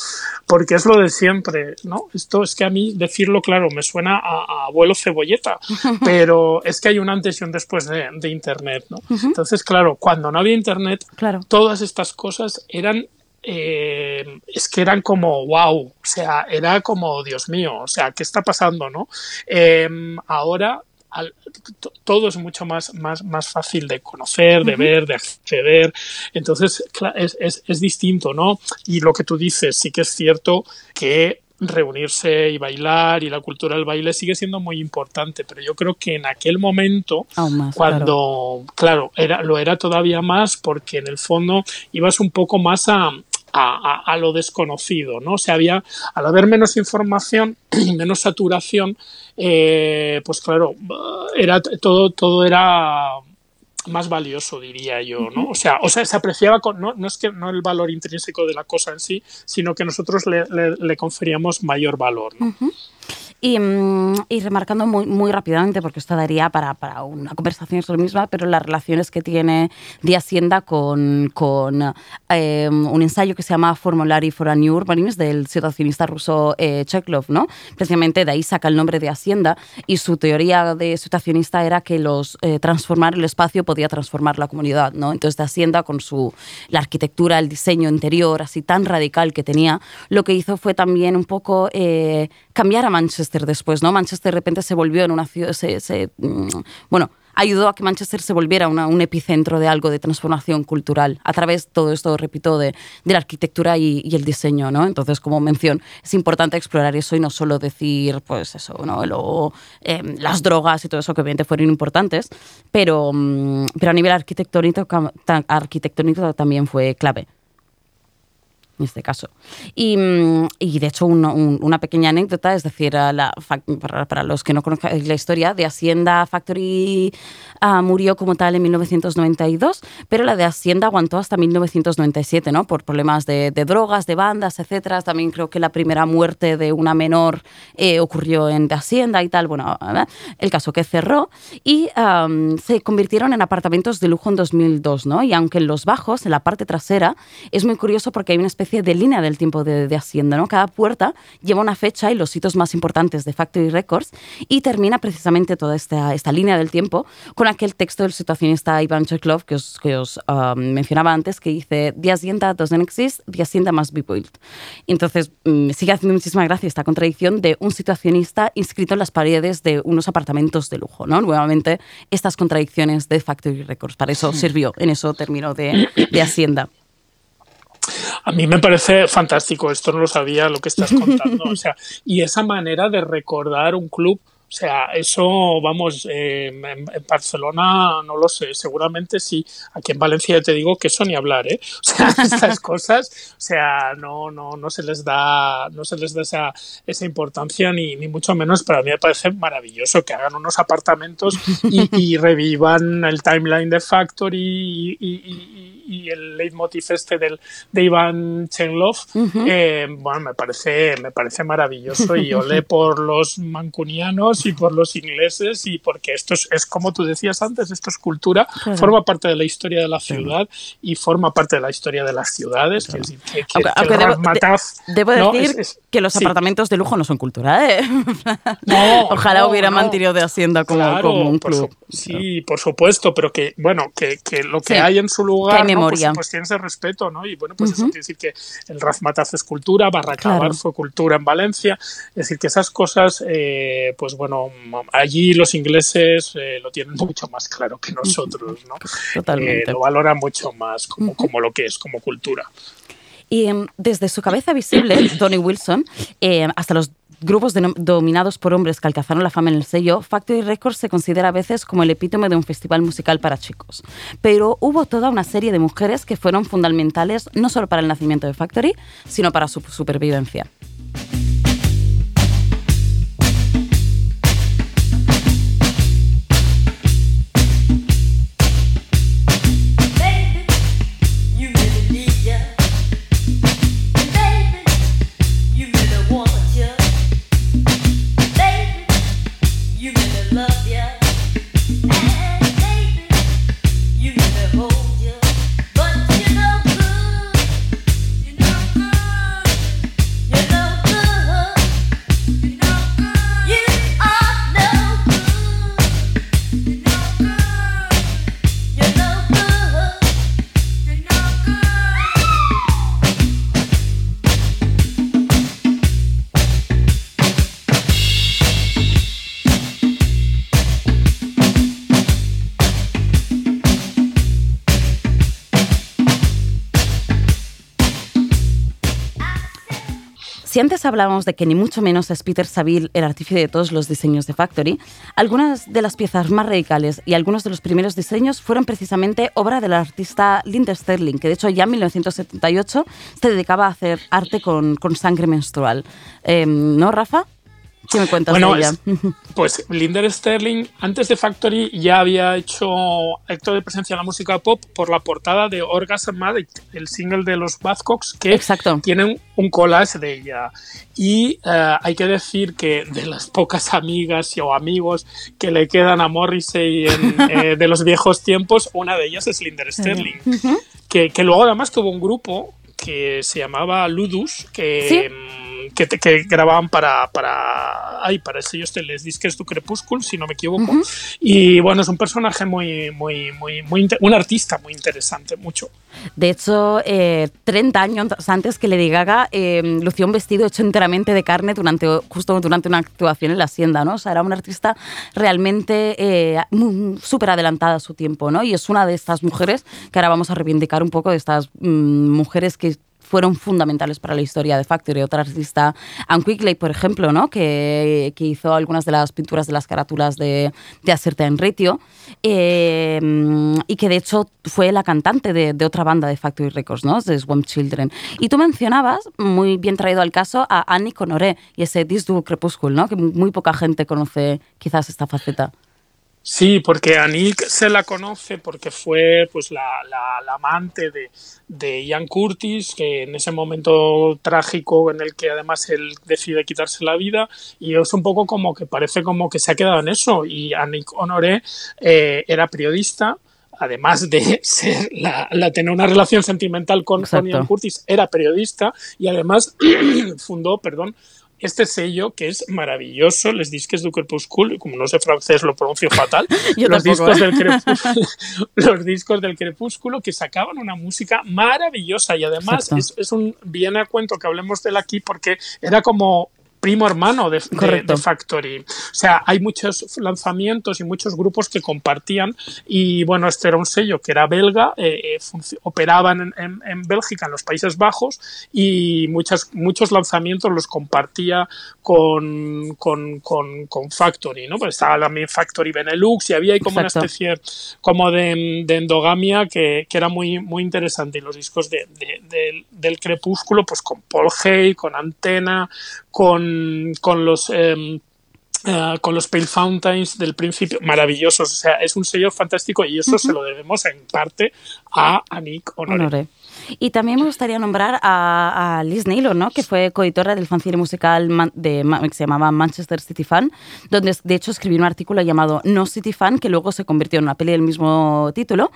porque es lo de siempre no esto es que a mí decirlo claro me suena a, a abuelo cebolleta pero es que hay un antes y un después de, de internet no entonces claro cuando no había internet Claro. todas estas cosas eran eh, es que eran como wow, o sea, era como Dios mío, o sea, ¿qué está pasando, no? Eh, ahora al- todo es mucho más, más, más fácil de conocer, de ver, de acceder. Entonces, es, es, es distinto, ¿no? Y lo que tú dices, sí que es cierto que reunirse y bailar y la cultura del baile sigue siendo muy importante, pero yo creo que en aquel momento más, cuando, claro, era, lo era todavía más porque en el fondo ibas un poco más a, a, a- a lo desconocido, ¿no? O sea, había, al haber menos información menos saturación, eh, pues claro, era todo, todo era más valioso, diría yo, ¿no? O sea, o sea se apreciaba, con, no, no es que no el valor intrínseco de la cosa en sí, sino que nosotros le, le- le conferíamos mayor valor, ¿no? Y remarcando muy, muy rápidamente, porque esto daría para, para una conversación sobre misma, pero las relaciones que tiene de Hacienda con, con eh, un ensayo que se llama Formulary for a New Urbanism del situacionista ruso eh, Chekhov, ¿no? Precisamente de ahí saca el nombre de Hacienda y su teoría de situacionista era que los eh, transformar el espacio podía transformar la comunidad, ¿no? Entonces de Hacienda con su la arquitectura, el diseño interior así tan radical que tenía, lo que hizo fue también un poco eh, cambiar a Manchester después, ¿no? Manchester de repente se volvió en una ciudad, se, se, mm, bueno, ayudó a que Manchester se volviera una- un epicentro de algo de transformación cultural a través, todo esto, repito, de, de la arquitectura y, y el diseño, ¿no? Entonces, como mención, es importante explorar eso y no solo decir, pues eso, ¿no? Luego, eh, las drogas y todo eso que obviamente fueron importantes, pero, mm, pero a nivel arquitectónico, arquitectónico también fue clave en este caso. Y, mm, y, de hecho, uno- un- una pequeña anécdota, es decir, la para, los que no conozcan la historia, de Hacienda Factory ah, murió como tal en 1992, pero la de Hacienda aguantó hasta 1997, ¿no? Por problemas de, de drogas, de bandas, etcétera. También creo que la primera muerte de una menor eh, ocurrió en de Hacienda y tal. Bueno, ¿verdad? el caso que cerró y am, se convirtieron en apartamentos de lujo en 2002, ¿no? Y aunque en los bajos, en la parte trasera, es muy curioso porque hay una especie de línea del tiempo de, de Hacienda, ¿no? Cada puerta lleva una fecha y los hitos más importantes de Factory Records y termina precisamente toda esta, esta línea del tiempo con aquel texto del situacionista Iván Chekhov que os, que os um, mencionaba antes, que dice The Hacienda doesn't exist, the Hacienda must be built. Entonces mm, sigue haciendo muchísima gracia esta contradicción de un situacionista inscrito en las paredes de unos apartamentos de lujo, ¿no? Nuevamente, estas contradicciones de Factory Records. Para eso sirvió, en eso terminó de, de Hacienda. A mí me parece fantástico, esto no lo sabía lo que estás contando, o sea, y esa manera de recordar un club, o sea, eso, vamos, eh, en, en Barcelona no lo sé, seguramente sí, aquí en Valencia ya te digo que eso ni hablar, ¿eh? O sea, estas cosas, o sea, no, no, no se les da, no se les da esa, esa importancia ni, ni mucho menos, pero a mí me parece maravilloso que hagan unos apartamentos y, y revivan el timeline de Factory y, y- y- y el leitmotiv este del, de Iván Chenlov, eh, bueno, me parece, me parece maravilloso y olé por los mancunianos y por los ingleses y porque esto es, es como tú decías antes, esto es cultura, forma parte de la historia de la ciudad y forma parte de la historia de las ciudades. que- que- que- Aunque, que aunque el debo, razzmatazz, de- debo ¿no? decir Es- es- que los sí. apartamentos de lujo no son cultura, ¿eh? No, Ojalá no, hubiera mantenido de Hacienda como, Claro, como un por club. su- sí, por supuesto, pero que, bueno, que, que lo que Sí, hay en su lugar, ¿no? memoria. Pues, pues tiene ese respeto, ¿no? Y bueno, pues eso quiere decir que el Razmataz es cultura, Barracabar Claro. fue cultura en Valencia, es decir, que esas cosas, eh, pues bueno, allí los ingleses eh, lo tienen mucho más claro que nosotros, ¿no? Totalmente. Eh, lo valoran mucho más como, como lo que es, como cultura. Y em, desde su cabeza visible, Donny Wilson, em, hasta los grupos dominados por hombres que alcanzaron la fama en el sello, Factory Records se considera a veces como el epítome de un festival musical para chicos. Pero hubo toda una serie de mujeres que fueron fundamentales no solo para el nacimiento de Factory, sino para su supervivencia. Si antes hablábamos de que ni mucho menos es Peter Saville el artífice de todos los diseños de Factory, algunas de las piezas más radicales y algunos de los primeros diseños fueron precisamente obra del artista Linda Sterling, que de hecho ya en 1978 se dedicaba a hacer arte con, sangre menstrual. Eh, ¿No, Rafa? ¿Qué me cuentas Bueno, de ella? es- Pues Linder Sterling, antes de Factory, ya había hecho acto de presencia en la música pop por la portada de Orgasm Addict, el single de los Buzzcocks, que Exacto. tienen un collage de ella. Y eh, hay que decir que de las pocas amigas o amigos que le quedan a Morrissey en, eh, de los viejos tiempos, una de ellas es Linder Sterling, que, que luego además tuvo un grupo que se llamaba Ludus, que, Sí. Que, te- que grababan para, para, ay, para el sello este, Les Disques du Crepúsculo, si no me equivoco. Y bueno, es un personaje muy, muy, muy, muy, un artista muy interesante, mucho. De hecho, eh, 30 años antes que Lady Gaga eh, lució un vestido hecho enteramente de carne durante, justo durante una actuación en la Hacienda, ¿no? O sea, era una artista realmente eh, súper adelantada a su tiempo, ¿no? Y es una de estas mujeres que ahora vamos a reivindicar un poco de estas mm, mujeres que fueron fundamentales para la historia de Factory. Otra artista, Anne Quigley, por ejemplo, ¿no? que, que hizo algunas de las pinturas de las carátulas de, de Acerta en Ritio eh, y que de hecho fue la cantante de, otra banda de Factory Records, ¿no? de Swamp Children. Y tú mencionabas, muy bien traído al caso, a Annie Conoré y ese This Crepúsculo, ¿no? que muy poca gente conoce quizás esta faceta. Sí, porque a Nick se la conoce porque fue pues la, la- la amante de, de Ian Curtis, que en ese momento trágico en el que además él decide quitarse la vida, y es un poco como que parece como que se ha quedado en eso. Y Annick Honoré eh, era periodista, además de ser la, la- tener una relación sentimental con, con. Ian Curtis, era periodista y además fundó, perdón, este sello que es maravilloso, Les Disques du Crepúsculo, y como no sé francés lo pronuncio fatal, Yo los, tampoco, discos ¿eh? del crepúsculo, los discos del crepúsculo que sacaban una música maravillosa y además es, es un viene a cuento que hablemos de él aquí porque era como primo hermano de, de- Factory. O sea, hay muchos lanzamientos y muchos grupos que compartían y bueno, este era un sello que era belga, eh, eh, operaban en, en- en Bélgica, en los Países Bajos y muchas, muchos lanzamientos los compartía con, con, con, con Factory, ¿no? Pues estaba también Factory Benelux y había ahí como Exacto. una especie como de, de endogamia que, que era muy, muy interesante. Y los discos de, de- del- del crepúsculo, pues con Paul Hay, con Antena, con, con los... eh, con los Pale Fountains del principio, maravillosos. O sea, es un sello fantástico y eso se lo debemos en parte a, a Nick Honore. Honoré. Y también me gustaría nombrar a, Liz Naylor, ¿no? que fue coeditora del fanzine musical de, que se llamaba Manchester City Fan, donde de hecho escribió un artículo llamado No City Fan, que luego se convirtió en una peli del mismo título,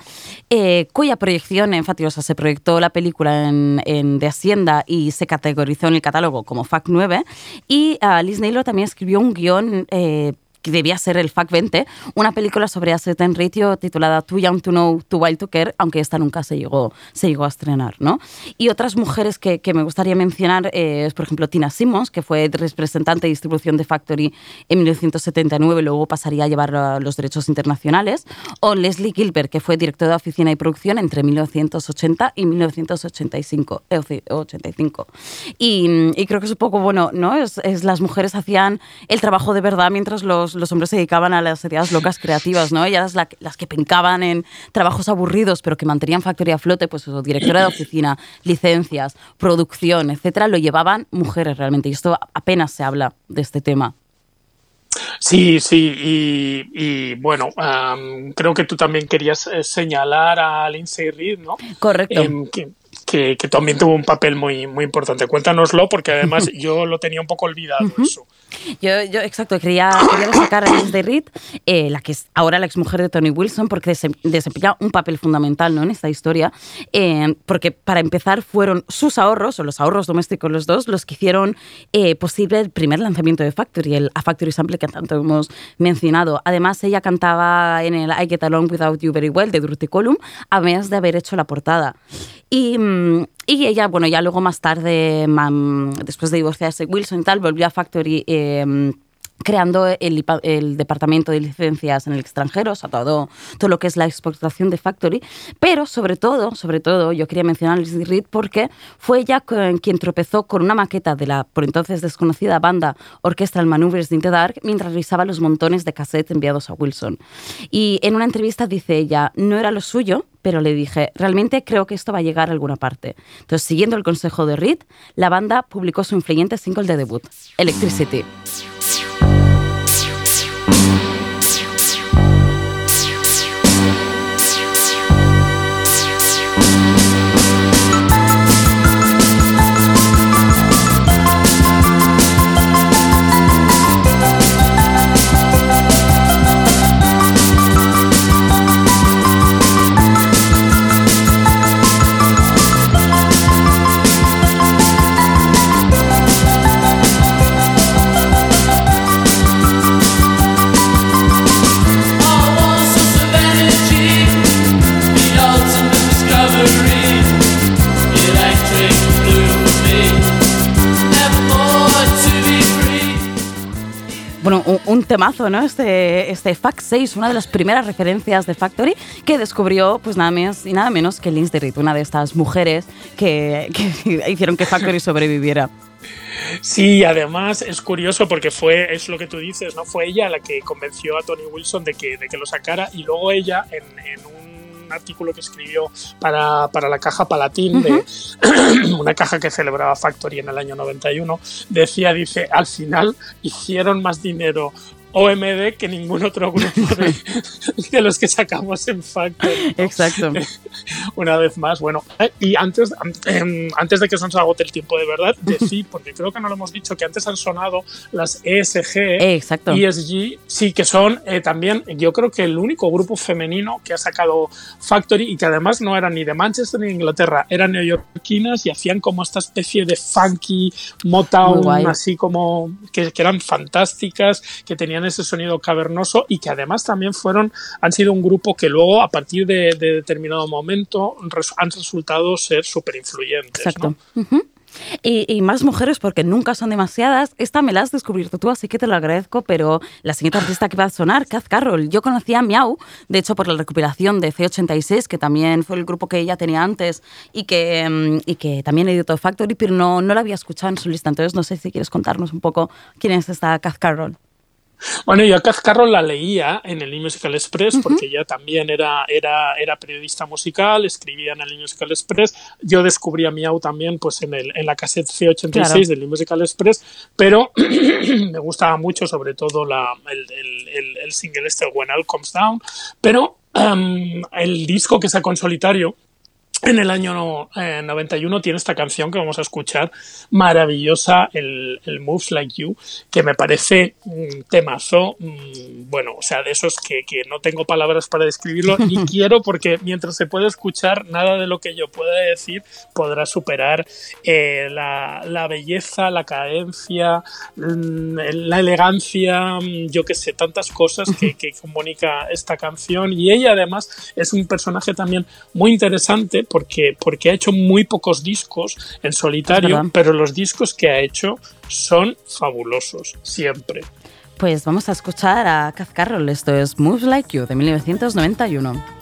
eh, cuya proyección sea, se proyectó la película en, en de Hacienda y se categorizó en el catálogo como FAC 9. Y ah, Liz Naylor también escribió un guion... eh, que debía ser el FAC 20, una película sobre Asset and Ratio titulada Too Young to Know, Too Wild to Care, aunque esta nunca se llegó, se llegó a estrenar. ¿no? Y otras mujeres que, que me gustaría mencionar eh, es, por ejemplo, Tina Simmons, que fue representante de distribución de Factory en 1979, luego pasaría a llevar uh, los derechos internacionales, o Leslie Gilbert, que fue directora de oficina y producción entre 1980 y 1985. eh, oci- 85. Y, y creo que es un poco, bueno, ¿no? Es, es las mujeres hacían el trabajo de verdad mientras los, los hombres se dedicaban a las ideas locas creativas, ¿no? Ellas la- las que pencaban en trabajos aburridos, pero que mantenían Factory a flote, pues eso, directora de oficina, licencias, producción, etcétera, lo llevaban mujeres realmente. Y esto apenas se habla de este tema. Sí, sí, y, y, bueno, creo que tú también querías eh, señalar a Lindsay Reed, ¿no? Correcto. Em, que, que- que también tuvo un papel muy, muy importante. Cuéntanoslo, porque además yo lo tenía un poco olvidado eso. Yo, yo, exacto, quería, quería destacar a Liz de Reed, eh, la que es ahora la exmujer de Tony Wilson, porque desem- desempeña un papel fundamental ¿no? en esta historia. eh, porque para empezar fueron sus ahorros, o los ahorros domésticos los dos, los que hicieron eh, posible el primer lanzamiento de Factory, el A Factory Sample que tanto hemos mencionado. Además, ella cantaba en el I Get Along Without You Very Well de Dirty Column, además de haber hecho la portada. Y, y ella, bueno, ya luego más tarde, después de divorciarse Wilson y tal, volvió a Factory. eh, creando el, departamento de licencias en el extranjero, o sea, todo, lo que es la exportación de Factory, pero sobre todo, sobre todo, yo quería mencionar a Liz Reed porque fue ella quien tropezó con una maqueta de la por entonces desconocida banda Orchestral Maneuvers in the Dark mientras revisaba los montones de cassette enviados a Wilson. Y en una entrevista dice ella, no era lo suyo, pero le dije, realmente creo que esto va a llegar a alguna parte. Entonces, siguiendo el consejo de Reed, la banda publicó su influyente single de debut, Electricity. Thank you. Bueno, un, temazo, ¿no? Este, este Fact 6, una de las primeras referencias de Factory que descubrió, pues nada menos y nada menos que Lindsay Reed, una de estas mujeres que, que hicieron que Factory sobreviviera. Sí, además es curioso porque fue, es lo que tú dices, ¿no? Fue ella la que convenció a Tony Wilson de que, de que lo sacara y luego ella en, en un artículo que escribió para, para la caja Palatín, de, una caja que celebraba Factory en el año 91, decía, dice, al final hicieron más dinero OMD que ningún otro grupo de, de los que sacamos en Factory. ¿no? Exacto. una vez más, bueno, eh, y antes, em, antes de que se nos agote el tiempo de verdad, decir, porque creo que no lo hemos dicho, que antes han sonado las ESG, exacto. ESG, sí, que son eh, también, yo creo que el único grupo femenino que ha sacado Factory y que además no eran ni de Manchester ni de Inglaterra, eran neoyorquinas y hacían como esta especie de funky Motown, así como que, que eran fantásticas, que tenían ese sonido cavernoso y que además también fueron, han sido un grupo que luego a partir de, de determinado momento res- han resultado ser súper influyentes. Exacto. Ujú. Y, y más mujeres porque nunca son demasiadas. Esta me la has descubierto tú, así que te lo agradezco, pero la siguiente artista que va a sonar, Kaz Carroll. Yo conocía a Miau, de hecho por la recuperación de C86, que también fue el grupo que ella tenía antes y que, mm, y que también editó Factory, pero no, no la había escuchado en su lista. Entonces no sé si quieres contarnos un poco quién es esta Kaz Carroll. Bueno, yo a Kaz Carroll la leía en el New Musical Express porque ella también era, era, era periodista musical, escribía en el Musical Express. Yo descubrí a Miau también pues, en, el, en la cassette C86 Claro. del New Musical Express, pero me gustaba mucho sobre todo la, el, el- el- single este, When All Comes Down, pero em, el disco que sacó en solitario en el año eh, 91 tiene esta canción que vamos a escuchar, maravillosa, el, el Moves Like You, que me parece un temazo, mm, bueno, o sea, de esos que, que no tengo palabras para describirlo, ni quiero, porque mientras se puede escuchar, nada de lo que yo pueda decir podrá superar eh, la, la belleza, la cadencia, mm, la elegancia, mm, yo qué sé, tantas cosas que, que comunica esta canción. Y ella además es un personaje también muy interesante porque, porque ha hecho muy pocos discos en solitario, pero los discos que ha hecho son fabulosos, siempre. Pues vamos a escuchar a Kaz Carroll. Esto es Moves Like You de 1991.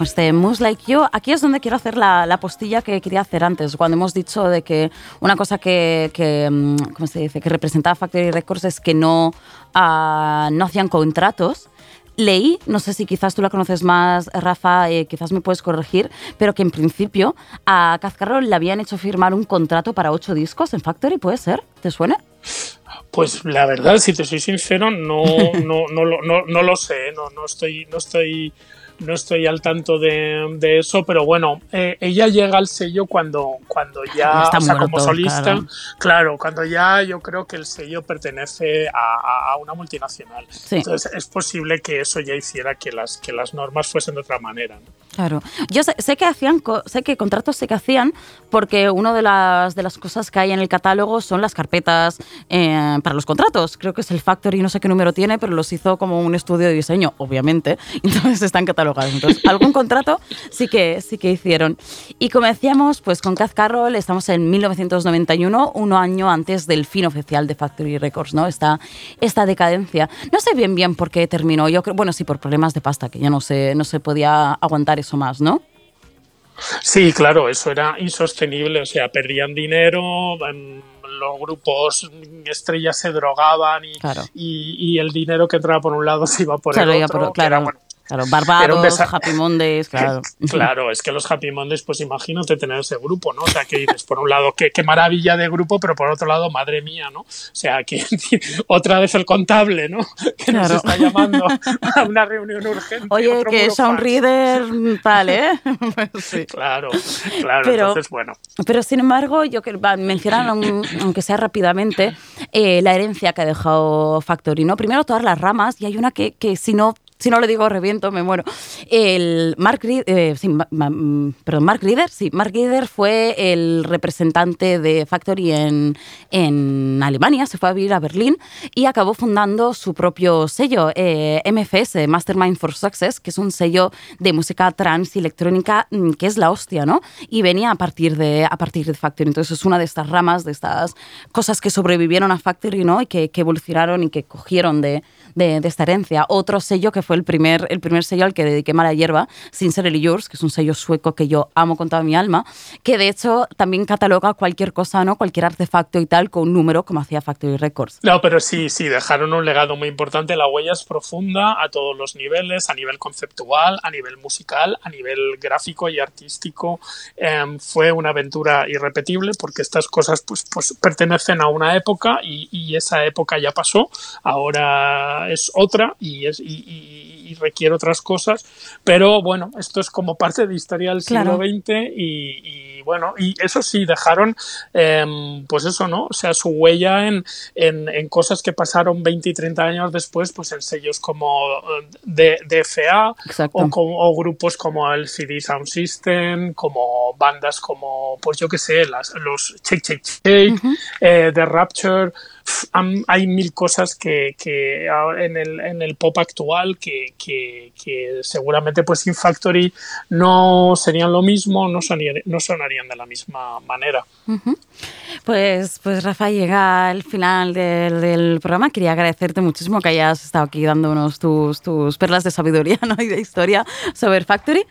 Este Moves Like You, aquí es donde quiero hacer la, la postilla que quería hacer antes, cuando hemos dicho de que una cosa que, que, mm, ¿cómo se dice? que representaba Factory Records es que no, ah, no hacían contratos. Leí, no sé si quizás tú la conoces más, Rafa, eh, quizás me puedes corregir, pero que en principio a Kaz Carroll le habían hecho firmar un contrato para ocho discos en Factory, ¿puede ser? ¿Te suena? Pues la verdad, si te soy sincero, no, no, no, lo- no, no lo sé, no, no estoy, no estoy, no estoy al tanto de, de eso, pero bueno, eh, ella llega al sello cuando, cuando ya, Está o sea, como solista, claro. claro. cuando ya yo creo que el sello pertenece a, una multinacional. Sí. Entonces es posible que eso ya hiciera que las, que las normas fuesen de otra manera. ¿no? Claro. Yo sé, sé que hacían, sé que contratos sé que hacían, porque una de las, de las cosas que hay en el catálogo son las carpetas eh, para los contratos. Creo que es el Factory, no sé qué número tiene, pero los hizo como un estudio de diseño, obviamente. Entonces están catalogados. Entonces, algún contrato sí que, sí que hicieron. Y como decíamos, pues con Kaz Carroll estamos en 1991, un año antes del fin oficial de Factory Records, ¿no? Esta, esta decadencia. No sé bien bien por qué terminó. Yo creo, bueno, sí, por problemas de pasta, que ya no se, no se podía aguantar eso más, ¿no? Sí, claro, eso era insostenible, o sea, perdían dinero, em, los grupos estrellas se drogaban y, Claro. y, y el dinero que entraba por un lado se iba por Claro, el otro. por- que era, claro, bueno, claro, un Barbados, Happy Mondays, claro. Claro, es que los Happy Mondays, pues imagínate tener ese grupo, ¿no? O sea, que dices, por un lado, qué, qué maravilla de grupo, pero por otro lado, madre mía, ¿no? O sea, que otra vez el contable, ¿no? Que nos está llamando a una reunión urgente. Oye, otro que Sound fax. Reader, tal, ¿eh? Pues sí. Claro, claro, Pero- entonces, bueno. Pero sin embargo, yo que mencionar, aun- aunque sea rápidamente, eh, la herencia que ha dejado Factory. ¿no? Primero todas las ramas, y hay una que, que si no. Si no le digo reviento, me muero. El Mark, Ri- eh, sí, Ma- mm, Mark Reeder, sí, Mark Reeder fue el representante de Factory en, en Alemania, se fue a vivir a Berlín y acabó fundando su propio sello, eh, MFS, Mastermind for Success, que es un sello de música trans y electrónica mm, que es la hostia, ¿no? Y venía a partir de, a partir de Factory. Entonces es una de estas ramas, de estas cosas que sobrevivieron a Factory, ¿no? Y que, que evolucionaron y que cogieron de, de- esta herencia. Otro sello que fue el primer, el primer sello al que dediqué Mala Hierba, Sincerely Yours, que es un sello sueco que yo amo con toda mi alma, que de hecho también cataloga cualquier cosa, ¿no? Cualquier artefacto y tal con un número como hacía Factory Records. No, pero sí, sí, dejaron un legado muy importante. La huella es profunda a todos los niveles, a nivel conceptual, a nivel musical, a nivel gráfico y artístico. Em, fue una aventura irrepetible porque estas cosas pues, pues pertenecen a una época y esa época ya pasó. Ahora es otra y, es, y, y- y, y requiere otras cosas, pero bueno, esto es como parte de historia del siglo Claro. XX y, bueno, y eso sí, dejaron em, pues eso, ¿no? O sea, su huella en, en, en cosas que pasaron 20 y 30 años después, pues en sellos como eh, de, DFA o, o grupos como el CD Sound System, como bandas como, pues yo qué sé, las, los Shake Shake Shake, eh, The Rapture. Hay mil cosas que, en, el, en el pop actual que, que, seguramente pues Sin Factory no serían lo mismo, no sonarían de la misma manera. Pues, pues Rafa, llega al final del, programa. Quería agradecerte muchísimo que hayas estado aquí dándonos tus, tus perlas de sabiduría ¿no? y de historia sobre Factory.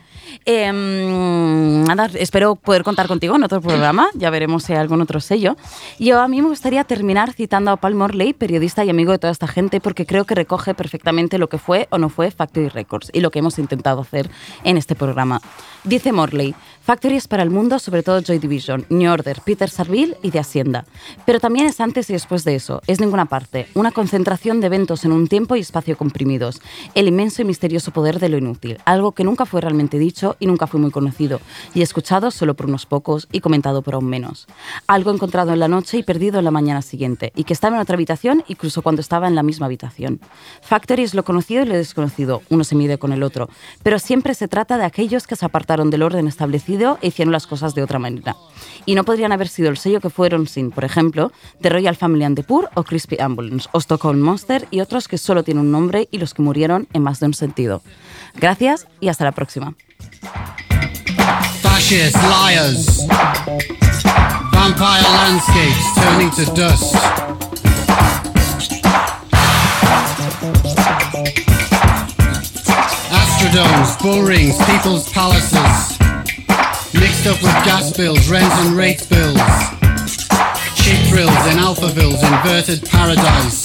Nada, espero poder contar contigo en otro programa. Ya veremos si hay algún otro sello. Yo a mí me gustaría terminar citando a Paul Morley, periodista y amigo de toda esta gente, porque creo que recoge perfectamente lo que fue o no fue Factory Records y lo que hemos intentado hacer en este programa. Dice Morley, Factory es para el mundo, sobre todo Joy Division, New Order, Peter Sarville y de Hacienda. Pero también es antes y después de eso, es ninguna parte, una concentración de eventos en un tiempo y espacio comprimidos, el inmenso y misterioso poder de lo inútil, algo que nunca fue realmente dicho y nunca fue muy conocido, y escuchado solo por unos pocos y comentado por aún menos. Algo encontrado en la noche y perdido en la mañana siguiente, y que estaba en otra habitación incluso cuando estaba en la misma habitación. Factory es lo conocido y lo desconocido, uno se mide con el otro, pero siempre se trata de aquellos que se apartaron del orden establecido e hicieron las cosas de otra manera. Y no podrían haber sido el sello que fueron sin, por ejemplo, The Royal Family and the Poor o Crispy Ambulance, o Stockholm Monster y otros que solo tienen un nombre y los que murieron en más de un sentido. Gracias y hasta la próxima. Fascist liars. Vampire landscapes turning to dust. Astrodomes, bull rings, people's palaces. Mixed up with gas bills, rent and rate bills. Cheap thrills in Alphaville's inverted paradise.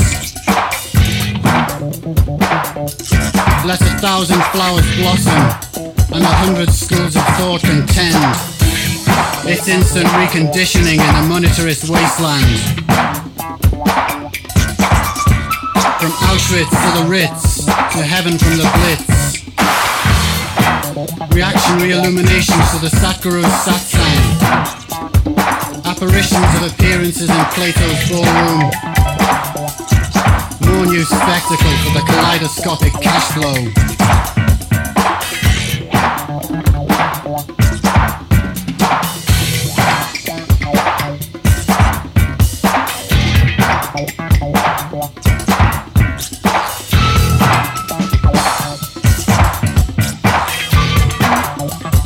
Let a thousand flowers blossom and a hundred schools of thought contend. It's instant reconditioning in a monetarist wasteland. From Auschwitz to the Ritz, to heaven from the Blitz. Reactionary illuminations to the Satguru's satsang. Apparitions of appearances in Plato's ballroom. More new spectacle for the kaleidoscopic cash flow.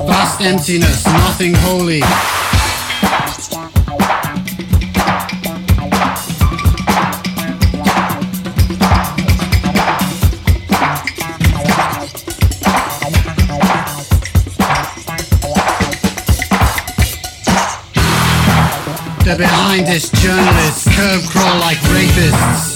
Vast emptiness, nothing holy. behind this journalist curb crawl like rapists.